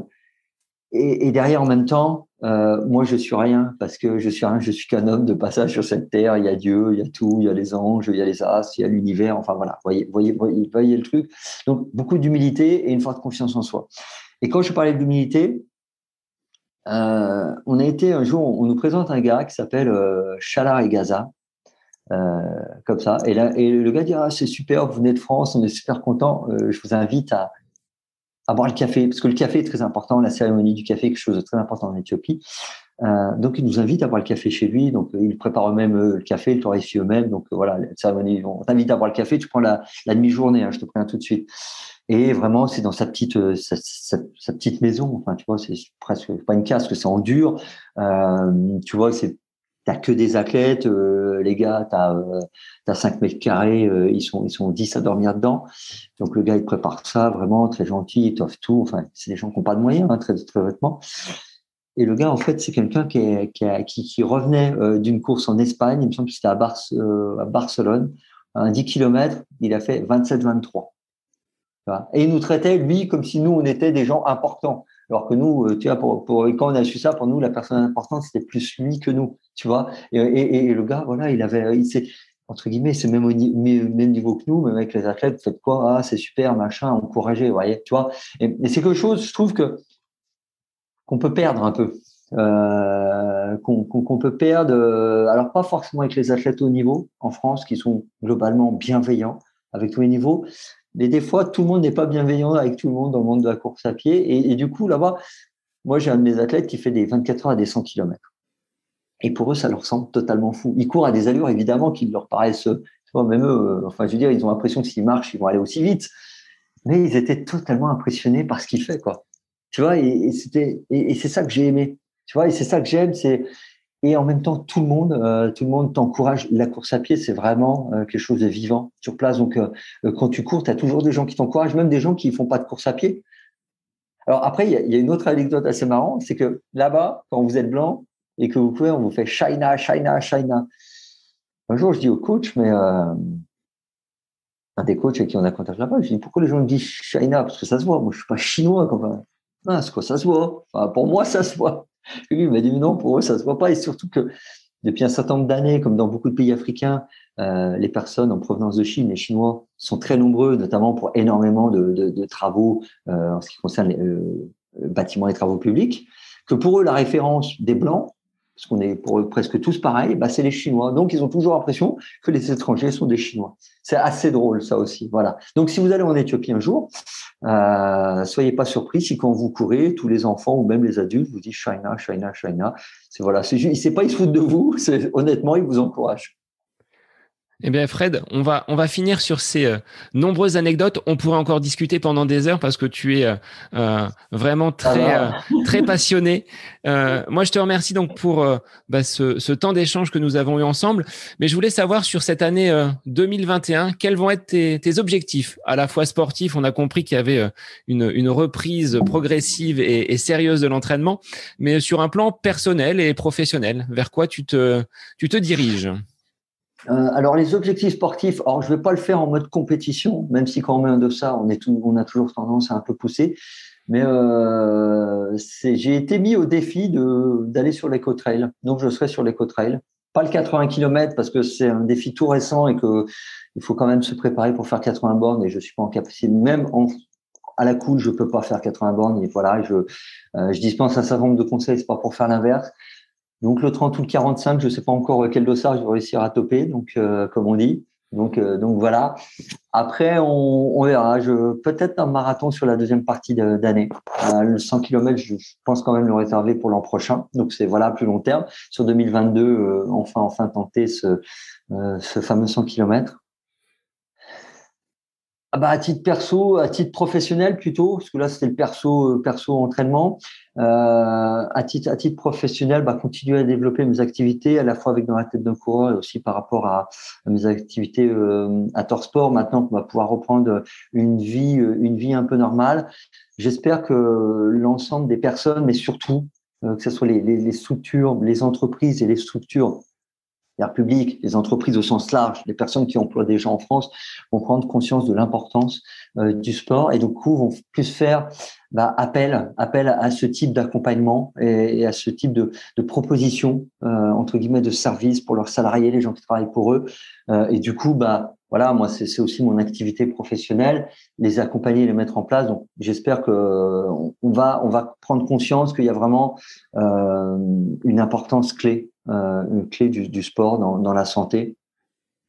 Speaker 2: et, derrière, en même temps, euh, moi, je suis rien parce que je suis rien. Je suis qu'un homme de passage sur cette terre. Il y a Dieu, il y a tout, il y a les anges, il y a les astres, il y a l'univers. Enfin voilà, voyez, voyez, voyez, voyez le truc. Donc beaucoup d'humilité et une forte confiance en soi. Et quand je parlais d'humilité, euh, on a été un jour, on nous présente un gars qui s'appelle euh, Chalar et Gaza, euh, comme ça. Et, là, et le gars dit ah, c'est super, vous venez de France, on est super content. Euh, je vous invite à, boire le café, parce que le café est très important, la cérémonie du café, quelque chose de très important en Éthiopie. Donc, il nous invite à boire le café chez lui. Donc, ils préparent eux-mêmes le café, le torréfient eux-mêmes. Donc, voilà, cérémonie, on t'invite à boire le café, tu prends la, la demi-journée, hein, je te préviens tout de suite. Et vraiment, c'est dans sa petite, euh, sa, petite maison. Enfin, tu vois, c'est presque pas une case, que c'est en dur. Euh, tu vois, c'est t'as que des athlètes, euh, les gars, t'as euh, as 5 mètres carrés, ils sont ils sont 10 à dormir dedans. Donc le gars il prépare ça vraiment très gentil, il t'offre tout. Enfin c'est des gens qui n'ont pas de moyens, hein, très très vêtements. Et le gars en fait c'est quelqu'un qui, revenait d'une course en Espagne, il me semble que c'était à, à Barcelone, un 10 km, il a fait 27-23. Et il nous traitait lui comme si nous on était des gens importants. Alors que nous, euh, tu vois, pour, quand on a su ça, pour nous, la personne importante, c'était plus lui que nous, tu vois. Et, le gars, voilà, il avait, il s'est, entre guillemets, c'est même même niveau que nous, même avec les athlètes, faites quoi Ah, c'est super, machin, encourager, vous voyez, tu vois. Et, c'est quelque chose, je trouve que qu'on peut perdre un peu, euh, qu'on qu qu peut perdre. Euh, alors pas forcément avec les athlètes au niveau en France, qui sont globalement bienveillants avec tous les niveaux, mais des fois, tout le monde n'est pas bienveillant avec tout le monde dans le monde de la course à pied. Et, du coup, là-bas, moi, j'ai un de mes athlètes qui fait des 24 heures à des 100 km. Et pour eux, ça leur semble totalement fou. Ils courent à des allures, évidemment, qui leur paraissent, tu vois, même eux, enfin, je veux dire, ils ont l'impression que s'ils marchent, ils vont aller aussi vite. Mais ils étaient totalement impressionnés par ce qu'il fait, quoi. Tu vois, et c'était, et, et c'est ça que j'ai aimé. Tu vois, et c'est ça que j'aime, c'est, et en même temps tout le monde euh, tout le monde t'encourage. La course à pied c'est vraiment euh, quelque chose de vivant sur place. Donc euh, quand tu cours tu as toujours des gens qui t'encouragent même des gens qui font pas de course à pied. Alors après il y a, une autre anecdote assez marrante c'est que là-bas quand vous êtes blanc et que vous pouvez on vous fait China China China. Un jour je dis au coach mais un des coachs avec qui on a contact là-bas je dis pourquoi les gens me disent China? Parce que ça se voit. Moi je suis pas chinois quand ah, c'est quoi ça se voit? Enfin, pour moi ça se voit lui, il m'a dit, non, pour eux, ça se voit pas. Et surtout que depuis un certain nombre d'années, comme dans beaucoup de pays africains, euh, les personnes en provenance de Chine, les Chinois, sont très nombreux, notamment pour énormément de travaux euh, en ce qui concerne les euh, bâtiments et travaux publics, que pour eux, la référence des Blancs, parce qu'on est pour eux presque tous pareils, bah, c'est les Chinois. Donc, ils ont toujours l'impression que les étrangers sont des Chinois. C'est assez drôle, ça aussi. Voilà. Donc, si vous allez en Éthiopie un jour, euh, soyez pas surpris si quand vous courez, tous les enfants ou même les adultes vous disent China, China, China. C'est voilà. C'est pas ils se foutent de vous. Honnêtement, ils vous encouragent.
Speaker 3: Eh bien, Fred, on va, on va finir sur ces euh, nombreuses anecdotes. On pourrait encore discuter pendant des heures parce que tu es euh, euh vraiment très, euh, très passionné. Euh, moi, je te remercie donc pour bah, ce, ce, temps d'échange que nous avons eu ensemble. Mais je voulais savoir sur cette année 2021, quels vont être tes, tes, objectifs, à la fois sportifs. On a compris qu'il y avait une, une reprise progressive et, et sérieuse de l'entraînement, mais sur un plan personnel et professionnel. Vers quoi tu te, tu te diriges?
Speaker 2: Euh, alors les objectifs sportifs, alors je vais pas le faire en mode compétition, même si quand on met un de ça, on est tout, on a toujours tendance à un peu pousser. Mais euh, j'ai été mis au défi d'aller sur l'éco-trail, donc je serai sur l'éco-trail. Pas le 80 km parce que c'est un défi tout récent et que il faut quand même se préparer pour faire 80 bornes et je suis pas en capacité, même en, à la cool, je peux pas faire 80 bornes. Et voilà, je, euh, je dispense un certain nombre de conseils, c'est pas pour faire l'inverse. Donc le 30 ou le 45, je ne sais pas encore quel dossard je vais réussir à toper, donc euh, comme on dit. Donc euh, donc voilà. Après on, on verra. Je peut-être un marathon sur la deuxième partie d'année. Euh, le 100 km, je, je, pense quand même le réserver pour l'an prochain. Donc c'est voilà plus long terme. Sur 2022, euh, enfin enfin tenter ce euh, ce fameux 100 km. Ah bah, à titre perso, à titre professionnel plutôt, parce que là c'était le perso, euh, perso entraînement. Euh, à titre, à titre professionnel, bah, continuer à développer mes activités, à la fois avec dans la tête d'un coureur et aussi par rapport à, mes activités euh, à Torsport. Maintenant qu'on va pouvoir reprendre une vie, euh, une vie un peu normale, j'espère que l'ensemble des personnes, mais surtout euh, que ce soit les, les, les structures, les entreprises et les structures public, les entreprises au sens large, les personnes qui emploient des gens en France vont prendre conscience de l'importance euh, du sport et du coup vont plus faire bah, appel, appel à ce type d'accompagnement et, à ce type de, de proposition euh, entre guillemets de service pour leurs salariés, les gens qui travaillent pour eux. Euh, et du coup, bah voilà, moi c'est aussi mon activité professionnelle, les accompagner, les mettre en place. Donc j'espère que on va on va prendre conscience qu'il y a vraiment une importance clé euh, une clé du, du sport dans, dans, la santé.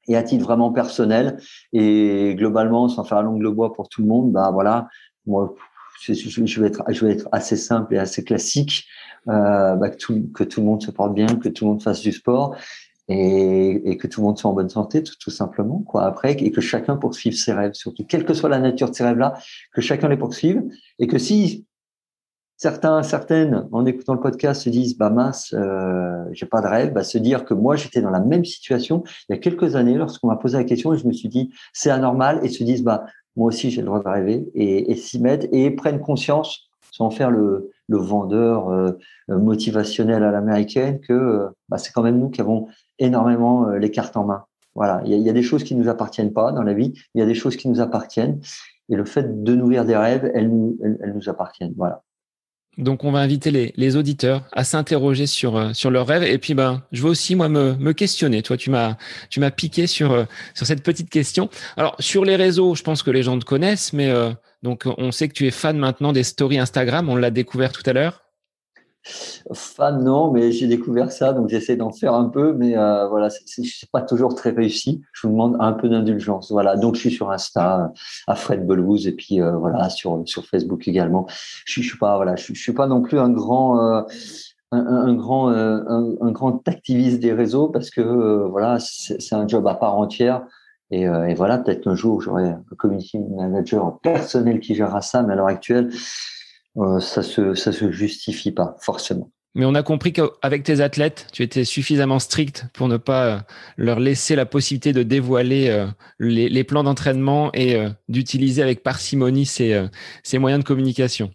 Speaker 2: Et à titre vraiment personnel et globalement, sans faire le bois pour tout le monde, bah voilà, moi, je, vais être, je vais être assez simple et assez classique, euh, bah, que, tout, que tout le monde se porte bien, que tout le monde fasse du sport et, que tout le monde soit en bonne santé, tout, simplement. Après, et que chacun poursuive ses rêves, surtout, quelle que soit la nature de ces rêves-là, que chacun les poursuive et que si certains, certaines, en écoutant le podcast, se disent bah mince, euh, j'ai pas de rêve. Bah, se dire que moi j'étais dans la même situation il y a quelques années lorsqu'on m'a posé la question et je me suis dit c'est anormal et se disent bah moi aussi j'ai le droit de rêver et, s'y mettre et prennent conscience sans faire le, vendeur euh, motivationnel à l'américaine que euh, bah, c'est quand même nous qui avons énormément euh, les cartes en main. Voilà, il y, a, des choses qui nous appartiennent pas dans la vie, il y a des choses qui nous appartiennent et le fait de nourrir des rêves, elles, nous appartiennent. Voilà.
Speaker 3: Donc, on va inviter les, auditeurs à s'interroger sur euh, sur leurs rêves. Et puis, ben, je veux aussi moi me, questionner. Toi, tu m'as piqué sur euh, sur cette petite question. Alors, sur les réseaux, je pense que les gens te connaissent, mais donc on sait que tu es fan maintenant des stories Instagram. On l'a découvert tout à l'heure.
Speaker 2: Fan, non, mais j'ai découvert ça, donc j'essaie d'en faire un peu, mais euh, voilà, c'est pas toujours très réussi. Je vous demande un peu d'indulgence. Voilà, donc je suis sur Insta, à Fred Belouz, et puis euh, voilà, sur, sur Facebook également. Je, je suis pas, voilà, je, suis pas non plus un grand. Euh, un, un, grand euh, un, un, grand activiste des réseaux parce que euh, voilà c'est un job à part entière et, voilà peut-être qu'un jour j'aurai un community manager personnel qui gérera ça mais à l'heure actuelle euh, ça se ça se justifie pas forcément.
Speaker 3: Mais on a compris qu'avec tes athlètes, tu étais suffisamment strict pour ne pas euh, leur laisser la possibilité de dévoiler euh, les, les plans d'entraînement et d'utiliser avec parcimonie ces, ces moyens de communication.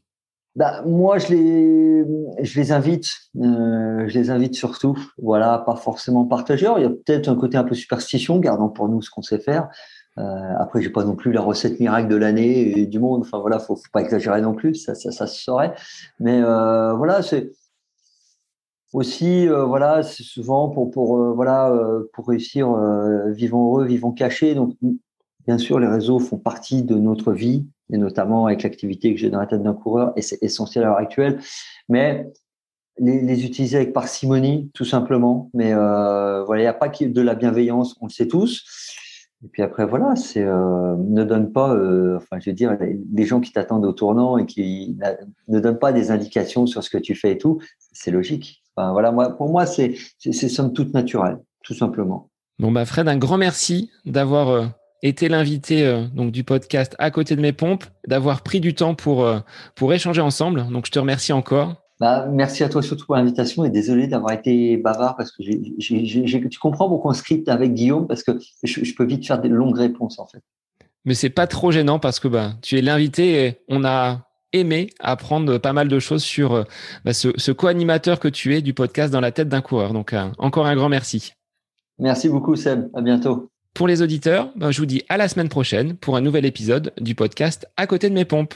Speaker 2: Bah, moi, je les, je les invite, euh, je les invite surtout, voilà, pas forcément partageurs. Il y a peut-être un côté un peu superstition, gardant pour nous ce qu'on sait faire. Euh, après, j'ai pas non plus la recette miracle de l'année et du monde. Enfin voilà, faut, faut pas exagérer non plus, ça, se saurait. Mais euh, voilà, c'est aussi euh, voilà, c'est souvent pour pour euh, voilà pour réussir, vivons heureux, vivons cachés. Donc bien sûr, les réseaux font partie de notre vie et notamment avec l'activité que j'ai dans la tête d'un coureur et c'est essentiel à l'heure actuelle. Mais les, les, utiliser avec parcimonie, tout simplement. Mais voilà, il n'y a pas que de la bienveillance, on le sait tous. Et puis après, voilà, c'est euh, ne donne pas, euh, enfin, je veux dire, les, gens qui t'attendent au tournant et qui ne donnent pas des indications sur ce que tu fais et tout, c'est logique. Enfin, voilà, pour moi, c'est somme toute naturel, tout simplement.
Speaker 3: Bon bah Fred, un grand merci d'avoir euh, été l'invité donc du podcast à côté de mes pompes, d'avoir pris du temps pour pour échanger ensemble. Donc je te remercie encore.
Speaker 2: Bah, merci à toi surtout pour l'invitation et désolé d'avoir été bavard parce que j'ai, tu comprends pourquoi on script avec Guillaume parce que je, je, peux vite faire des longues réponses en fait.
Speaker 3: Mais c'est pas trop gênant parce que bah, tu es l'invité et on a aimé apprendre pas mal de choses sur bah, ce, ce co-animateur que tu es du podcast dans la tête d'un coureur. Donc euh, encore un grand merci.
Speaker 2: Merci beaucoup Seb, à bientôt.
Speaker 3: Pour les auditeurs, bah, je vous dis à la semaine prochaine pour un nouvel épisode du podcast À côté de mes pompes.